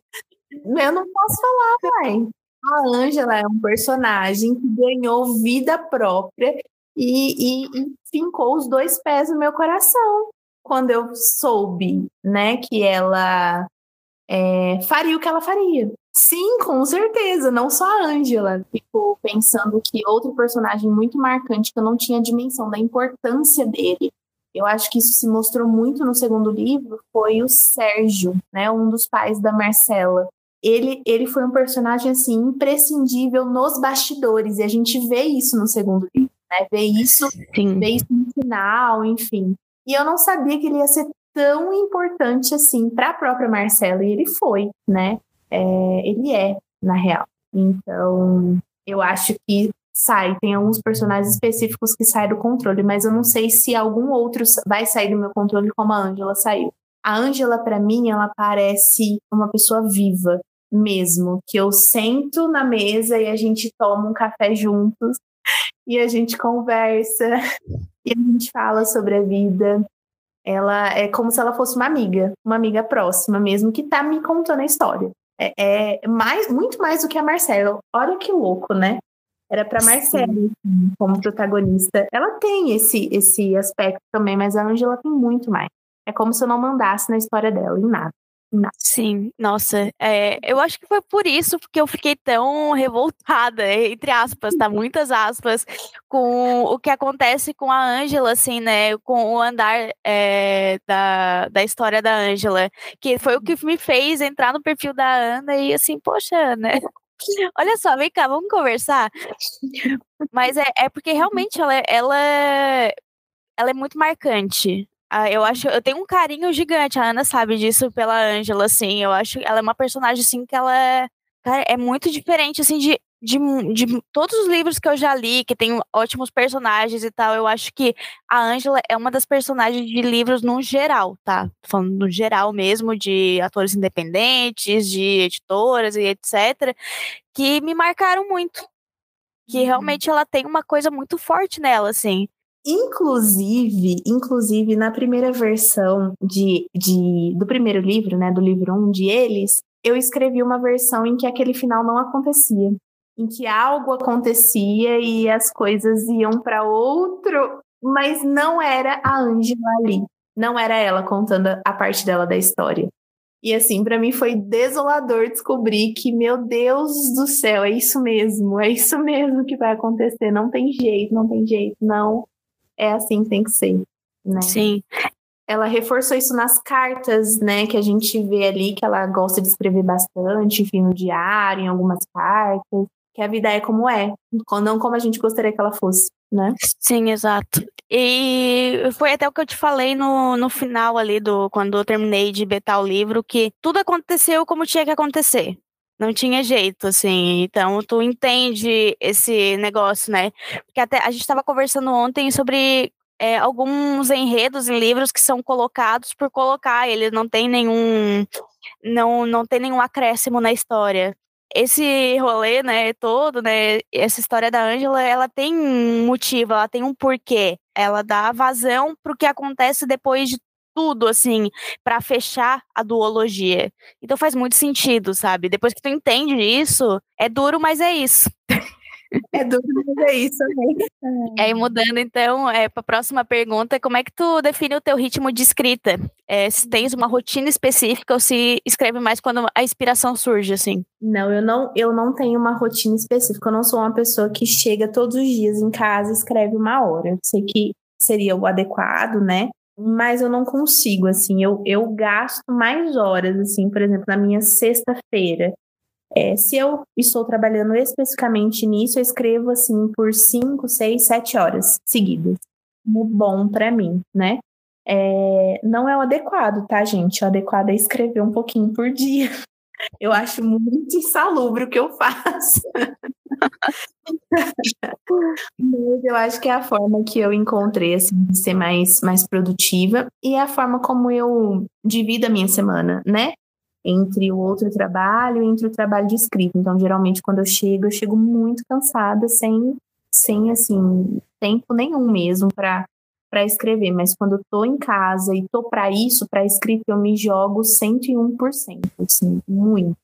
Eu não posso falar, mãe. A Ângela é um personagem que ganhou vida própria e, e, e fincou os dois pés no meu coração quando eu soube, né, que ela é, faria o que ela faria. Sim, com certeza, não só a Ângela. Ficou pensando que outro personagem muito marcante, que eu não tinha dimensão da importância dele, eu acho que isso se mostrou muito no segundo livro, foi o Sérgio, né, um dos pais da Marcela. Ele, ele foi um personagem assim imprescindível nos bastidores e a gente vê isso no segundo livro, né? Vê isso, Sim. vê isso no final, enfim. E eu não sabia que ele ia ser tão importante assim para a própria Marcela e ele foi, né? É, ele é na real. Então, eu acho que sai. Tem alguns personagens específicos que saem do controle, mas eu não sei se algum outro vai sair do meu controle como a Ângela saiu. A Ângela, para mim, ela parece uma pessoa viva mesmo, que eu sento na mesa e a gente toma um café juntos (laughs) e a gente conversa (laughs) e a gente fala sobre a vida. Ela é como se ela fosse uma amiga, uma amiga próxima mesmo, que tá me contando a história. É, é mais, muito mais do que a Marcela. Olha que louco, né? Era para Marcela como protagonista. Ela tem esse esse aspecto também, mas a Angela tem muito mais. É como se eu não mandasse na história dela, em nada. Sim, nossa, é, eu acho que foi por isso porque eu fiquei tão revoltada, (laughs) entre aspas, tá? Muitas aspas, com o que acontece com a Ângela, assim, né? Com o andar é, da, da história da Ângela, que foi o que me fez entrar no perfil da Ana e assim, poxa, né? (laughs) Olha só, vem cá, vamos conversar. Mas é, é porque realmente ela, ela, ela é muito marcante. Ah, eu acho, eu tenho um carinho gigante, a Ana sabe disso pela Ângela, assim. Eu acho ela é uma personagem assim que ela é, cara, é muito diferente assim de de, de todos os livros que eu já li, que tem ótimos personagens e tal, eu acho que a Ângela é uma das personagens de livros no geral, tá? Falando no geral mesmo, de atores independentes, de editoras e etc., que me marcaram muito. Que uhum. realmente ela tem uma coisa muito forte nela, assim. Inclusive, inclusive na primeira versão de, de, do primeiro livro, né, do livro 1 um de eles, eu escrevi uma versão em que aquele final não acontecia. Em que algo acontecia e as coisas iam para outro, mas não era a Angela ali, não era ela contando a parte dela da história. E assim, para mim foi desolador descobrir que, meu Deus do céu, é isso mesmo, é isso mesmo que vai acontecer, não tem jeito, não tem jeito, não é assim que tem que ser, né? Sim. Ela reforçou isso nas cartas, né, que a gente vê ali que ela gosta de escrever bastante, enfim, no diário, em algumas cartas que a vida é como é, não como a gente gostaria que ela fosse, né? Sim, exato. E foi até o que eu te falei no, no final ali do quando eu terminei de betar o livro, que tudo aconteceu como tinha que acontecer. Não tinha jeito, assim. Então, tu entende esse negócio, né? Porque até a gente estava conversando ontem sobre é, alguns enredos em livros que são colocados por colocar. Ele não tem nenhum. Não, não tem nenhum acréscimo na história esse rolê, né, todo, né, essa história da Ângela, ela tem um motivo, ela tem um porquê. Ela dá vazão pro que acontece depois de tudo, assim, para fechar a duologia. Então faz muito sentido, sabe? Depois que tu entende isso, é duro, mas é isso. É dúvida é isso também. É. (laughs) Aí mudando então, é, para a próxima pergunta, como é que tu define o teu ritmo de escrita? É, se tens uma rotina específica ou se escreve mais quando a inspiração surge, assim? Não, eu não, eu não tenho uma rotina específica. Eu não sou uma pessoa que chega todos os dias em casa e escreve uma hora. Eu sei que seria o adequado, né? Mas eu não consigo, assim, eu, eu gasto mais horas, assim, por exemplo, na minha sexta-feira. É, se eu estou trabalhando especificamente nisso, eu escrevo assim por 5, 6, 7 horas seguidas. Muito bom para mim, né? É, não é o adequado, tá, gente? O adequado é escrever um pouquinho por dia. (laughs) Eu acho muito insalubre o que eu faço. Mas eu acho que é a forma que eu encontrei assim, de ser mais, mais produtiva e é a forma como eu divido a minha semana, né? entre o outro trabalho e entre o trabalho de escrita. Então, geralmente, quando eu chego, eu chego muito cansada, sem, sem assim, tempo nenhum mesmo para para escrever, mas quando eu tô em casa e tô para isso, para escrita, eu me jogo 101%, assim, muito.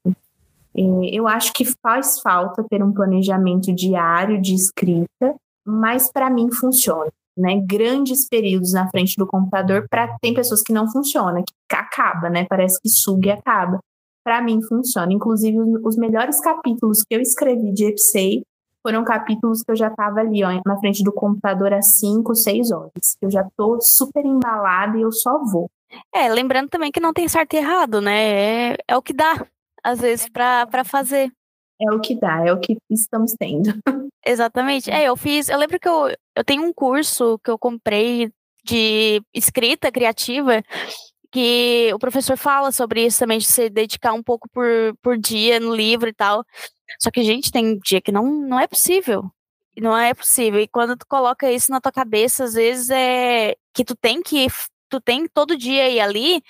É, eu acho que faz falta ter um planejamento diário de escrita, mas para mim funciona. Né, grandes períodos na frente do computador para tem pessoas que não funciona, que acaba, né? Parece que suga e acaba. Para mim funciona. Inclusive os melhores capítulos que eu escrevi de Epsei foram capítulos que eu já estava ali, ó, na frente do computador às 5, 6 horas. Eu já tô super embalada e eu só vou. É, lembrando também que não tem certo e errado, né? É, é o que dá, às vezes, para fazer. É o que dá, é o que estamos tendo. (laughs) Exatamente. É, eu fiz. Eu lembro que eu, eu tenho um curso que eu comprei de escrita criativa que o professor fala sobre isso também, de se dedicar um pouco por, por dia no livro e tal. Só que, gente, tem dia que não, não é possível. Não é possível. E quando tu coloca isso na tua cabeça, às vezes é que tu tem que. Tu tem todo dia ir ali,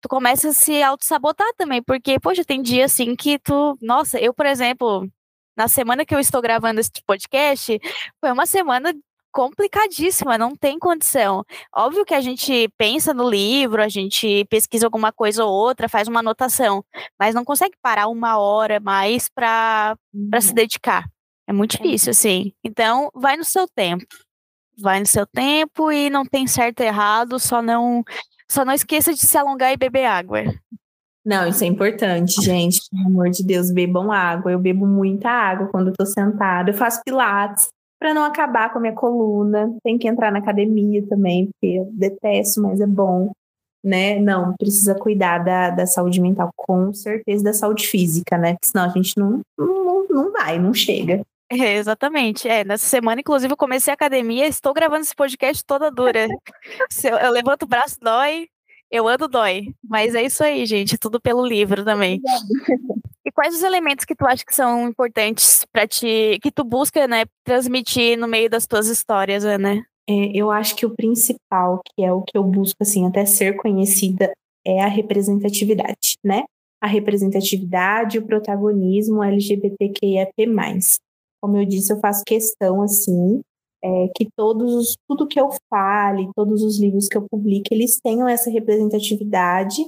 tu começa a se auto-sabotar também, porque, poxa, tem dia assim que tu. Nossa, eu, por exemplo, na semana que eu estou gravando esse podcast, foi uma semana complicadíssima, não tem condição. Óbvio que a gente pensa no livro, a gente pesquisa alguma coisa ou outra, faz uma anotação, mas não consegue parar uma hora mais para se uhum. dedicar. É muito é. difícil, assim. Então, vai no seu tempo. Vai no seu tempo e não tem certo e errado, só não só não esqueça de se alongar e beber água. Não, isso é importante, gente. Pelo amor de Deus, bebam água. Eu bebo muita água quando eu tô sentada. Eu faço pilates para não acabar com a minha coluna. Tem que entrar na academia também, porque eu detesto, mas é bom. Né? Não, precisa cuidar da, da saúde mental, com certeza, da saúde física, né? Porque senão a gente não, não, não vai, não chega. É, exatamente. É, nessa semana, inclusive, eu comecei a academia, estou gravando esse podcast toda dura. (laughs) eu, eu levanto o braço, dói, eu ando, dói. Mas é isso aí, gente, tudo pelo livro também. E quais os elementos que tu acha que são importantes para ti, que tu busca, né, transmitir no meio das tuas histórias, né? É, eu acho que o principal, que é o que eu busco, assim, até ser conhecida, é a representatividade, né? A representatividade, o protagonismo LGBTQIAP+. Como eu disse, eu faço questão, assim, é, que todos os, tudo que eu fale, todos os livros que eu publique, eles tenham essa representatividade.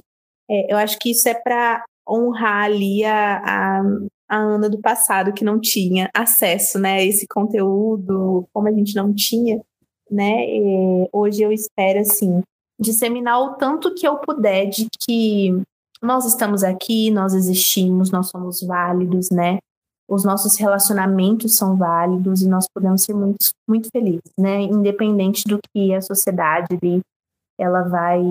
É, eu acho que isso é para honrar ali a, a, a Ana do passado, que não tinha acesso né, a esse conteúdo, como a gente não tinha, né? E hoje eu espero, assim, disseminar o tanto que eu puder de que nós estamos aqui, nós existimos, nós somos válidos, né? Os nossos relacionamentos são válidos e nós podemos ser muito, muito felizes, né? Independente do que a sociedade ali, ela vai,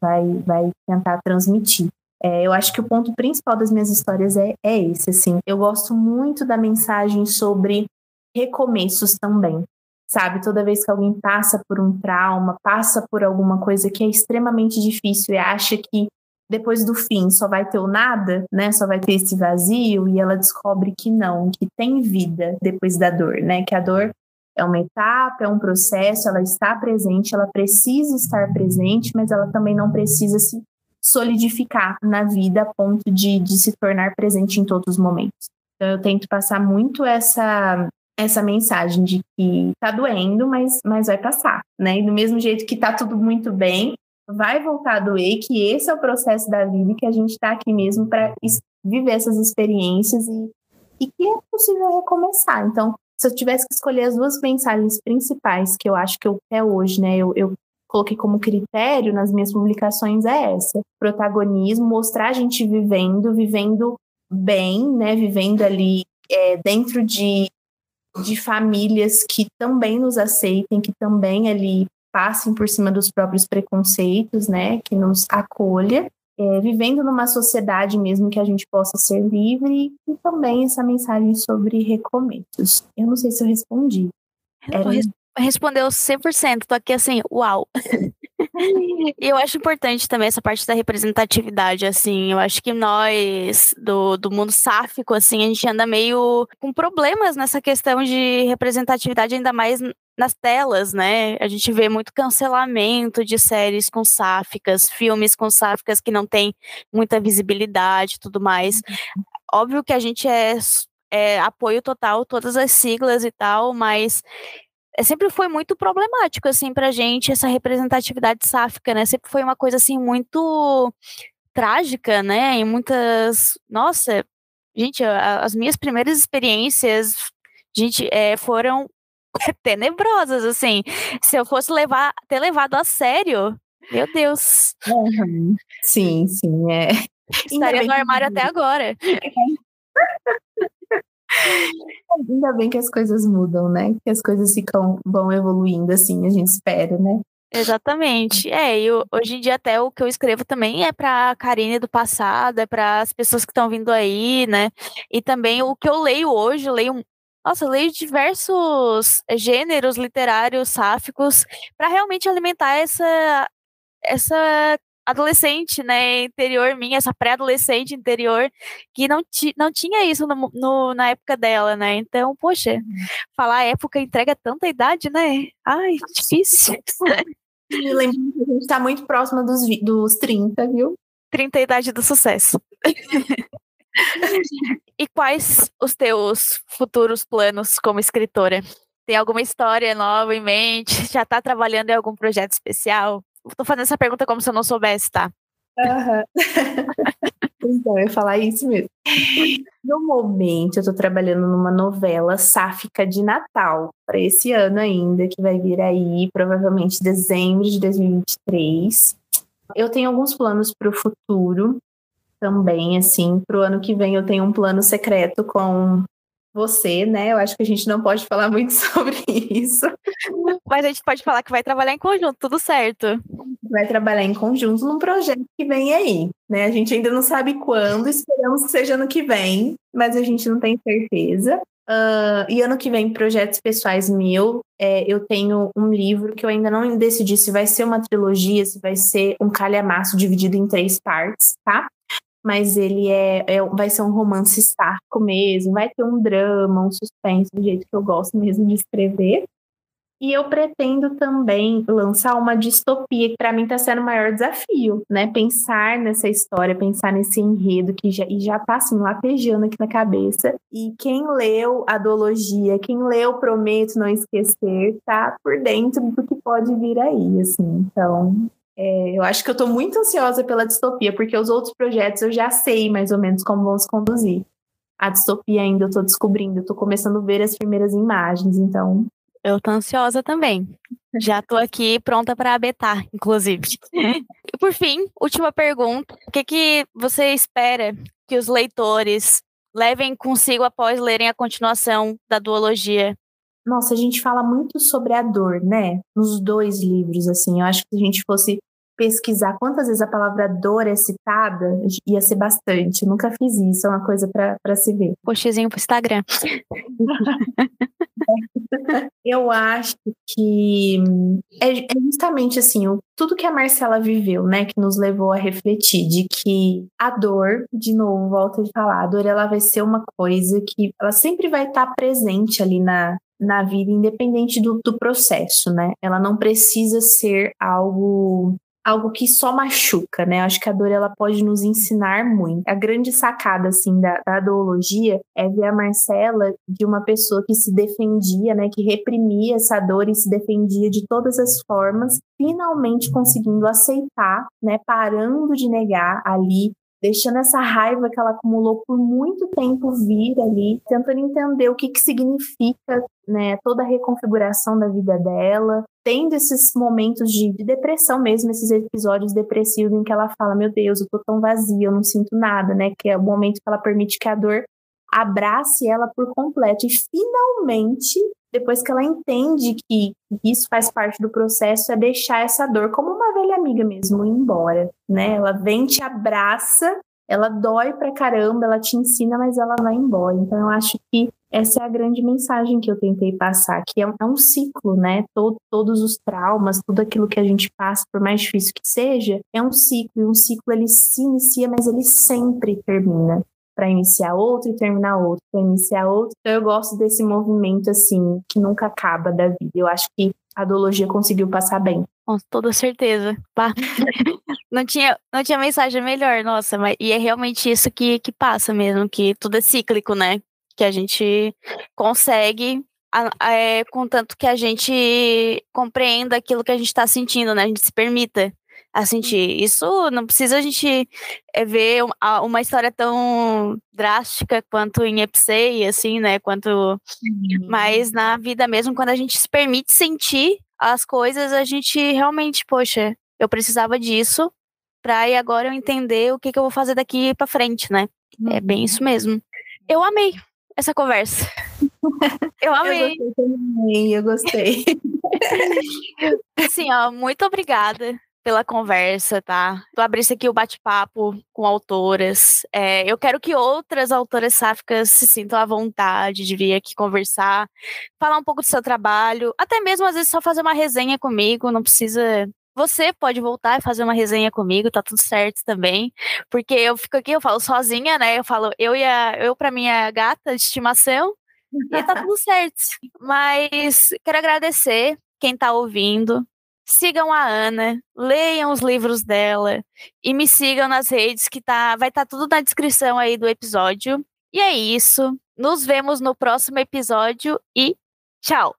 vai, vai tentar transmitir. É, eu acho que o ponto principal das minhas histórias é, é esse, assim. Eu gosto muito da mensagem sobre recomeços também, sabe? Toda vez que alguém passa por um trauma, passa por alguma coisa que é extremamente difícil e acha que depois do fim só vai ter o nada, né? Só vai ter esse vazio e ela descobre que não, que tem vida depois da dor, né? Que a dor é uma etapa, é um processo, ela está presente, ela precisa estar presente, mas ela também não precisa se solidificar na vida a ponto de, de se tornar presente em todos os momentos. Então, eu tento passar muito essa essa mensagem de que tá doendo, mas, mas vai passar, né? E do mesmo jeito que tá tudo muito bem, vai voltar a doer, que esse é o processo da vida e que a gente está aqui mesmo para viver essas experiências e, e que é possível recomeçar. Então, se eu tivesse que escolher as duas mensagens principais que eu acho que eu até hoje, né, eu, eu coloquei como critério nas minhas publicações é essa: protagonismo, mostrar a gente vivendo, vivendo bem, né? Vivendo ali é, dentro de, de famílias que também nos aceitem, que também ali passem por cima dos próprios preconceitos, né? Que nos acolha. É, vivendo numa sociedade mesmo que a gente possa ser livre e também essa mensagem sobre recomeços. Eu não sei se eu respondi. Era respondeu 100%, tô aqui assim, uau. (laughs) e eu acho importante também essa parte da representatividade, assim, eu acho que nós, do, do mundo sáfico, assim, a gente anda meio com problemas nessa questão de representatividade, ainda mais nas telas, né? A gente vê muito cancelamento de séries com sáficas, filmes com sáficas que não tem muita visibilidade e tudo mais. Óbvio que a gente é, é apoio total, todas as siglas e tal, mas é, sempre foi muito problemático, assim, pra gente, essa representatividade sáfica, né? Sempre foi uma coisa, assim, muito trágica, né? Em muitas. Nossa, gente, as minhas primeiras experiências, gente, é, foram (laughs) tenebrosas, assim. Se eu fosse levar, ter levado a sério, meu Deus. Uhum. Sim, sim, é. (laughs) Estaria no armário até agora. (laughs) Ainda bem que as coisas mudam, né? Que as coisas ficam vão evoluindo assim, a gente espera, né? Exatamente. É, e hoje em dia até o que eu escrevo também é para a Karine do passado, é para as pessoas que estão vindo aí, né? E também o que eu leio hoje, eu leio nossa, eu leio diversos gêneros literários sáficos para realmente alimentar essa essa adolescente, né, interior minha, essa pré-adolescente interior, que não, ti, não tinha isso no, no, na época dela, né? Então, poxa, uhum. falar época entrega tanta idade, né? Ai, difícil. (laughs) Me lembro que a gente está muito próxima dos, dos 30, viu? 30 é a idade do sucesso. (laughs) e quais os teus futuros planos como escritora? Tem alguma história nova em mente? Já está trabalhando em algum projeto especial? Tô fazendo essa pergunta como se eu não soubesse, tá? Uhum. (laughs) então, eu ia falar isso mesmo. No momento, eu tô trabalhando numa novela sáfica de Natal, para esse ano ainda, que vai vir aí, provavelmente dezembro de 2023. Eu tenho alguns planos para o futuro também, assim, para o ano que vem eu tenho um plano secreto com você, né? Eu acho que a gente não pode falar muito (laughs) sobre isso. Mas a gente pode falar que vai trabalhar em conjunto, tudo certo. Vai trabalhar em conjunto num projeto que vem aí, né? A gente ainda não sabe quando, esperamos que seja ano que vem, mas a gente não tem certeza. Uh, e ano que vem, projetos pessoais mil, é, eu tenho um livro que eu ainda não decidi se vai ser uma trilogia, se vai ser um calhamaço dividido em três partes, tá? Mas ele é, é, vai ser um romance starco mesmo, vai ter um drama, um suspense, do jeito que eu gosto mesmo de escrever. E eu pretendo também lançar uma distopia, que para mim está sendo o maior desafio, né? Pensar nessa história, pensar nesse enredo que já, e já tá assim, latejando aqui na cabeça. E quem leu a duologia, quem leu Prometo Não Esquecer, tá por dentro do que pode vir aí, assim. Então, é, eu acho que eu estou muito ansiosa pela distopia, porque os outros projetos eu já sei mais ou menos como vão se conduzir. A distopia ainda eu estou descobrindo, estou começando a ver as primeiras imagens, então. Eu estou ansiosa também. Já estou aqui pronta para abetar, inclusive. e (laughs) por fim, última pergunta: o que, que você espera que os leitores levem consigo após lerem a continuação da duologia nossa, a gente fala muito sobre a dor, né? Nos dois livros, assim. Eu acho que se a gente fosse pesquisar quantas vezes a palavra dor é citada, ia ser bastante. Eu nunca fiz isso, é uma coisa para se ver. Postezinho pro Instagram. (laughs) Eu acho que é, é justamente assim, tudo que a Marcela viveu, né, que nos levou a refletir de que a dor, de novo, volto a falar, a dor ela vai ser uma coisa que ela sempre vai estar presente ali na, na vida, independente do, do processo, né? Ela não precisa ser algo algo que só machuca, né? Acho que a dor ela pode nos ensinar muito. A grande sacada assim da, da doologia é ver a Marcela de uma pessoa que se defendia, né, que reprimia essa dor e se defendia de todas as formas, finalmente conseguindo aceitar, né, parando de negar ali deixando essa raiva que ela acumulou por muito tempo vir ali, tentando entender o que, que significa né, toda a reconfiguração da vida dela, tendo esses momentos de, de, depressão mesmo, esses episódios depressivos em que ela fala, meu Deus, eu tô tão vazia, eu não sinto nada, né? Que é o momento que ela permite que a dor abrace ela por completo. E finalmente, depois que ela entende que isso faz parte do processo, é deixar essa dor como uma velha amiga mesmo, ir embora, né? Ela vem, te abraça, ela dói pra caramba, ela te ensina, mas ela vai embora. Então eu acho que essa é a grande mensagem que eu tentei passar, que é um, é um ciclo, né? Todo, todos os traumas, tudo aquilo que a gente passa, por mais difícil que seja, é um ciclo, e um ciclo ele se inicia, mas ele sempre termina para iniciar outro e terminar outro, para iniciar outro. Então eu gosto desse movimento assim, que nunca acaba da vida. Eu acho que a duologia conseguiu passar bem. Com toda certeza. (laughs) não, tinha, não tinha mensagem melhor, nossa, mas e é realmente isso que, que passa mesmo, que tudo é cíclico, né? Que a gente consegue, é, contanto que a gente compreenda aquilo que a gente está sentindo, né? A gente se permita a sentir. Isso não precisa a gente eh, ver uma história tão drástica quanto em Epsei, assim, né? Quanto. Uhum. Mas na vida mesmo, quando a gente se permite sentir as coisas, a gente realmente, poxa, eu precisava disso pra e agora eu entender o que, que eu vou fazer daqui para frente, né? Uhum. É bem isso uhum. mesmo. Eu amei essa conversa. (laughs) Eu amei. Eu gostei também, eu gostei. (laughs) Assim, ó, muito obrigada pela conversa, tá? Tu abrisse aqui o bate-papo com autoras. É, eu quero que outras autoras sáficas se sintam à vontade de vir aqui conversar, falar um pouco do seu trabalho, até mesmo às vezes só fazer uma resenha comigo, não precisa você pode voltar e fazer uma resenha comigo, tá tudo certo também. Porque eu fico aqui, eu falo sozinha, né? Eu falo eu e a, eu para minha gata de estimação e tá tudo certo. (laughs) Mas quero agradecer quem tá ouvindo. Sigam a Ana, leiam os livros dela e me sigam nas redes que tá, vai estar tá tudo na descrição aí do episódio. E é isso. Nos vemos no próximo episódio e tchau.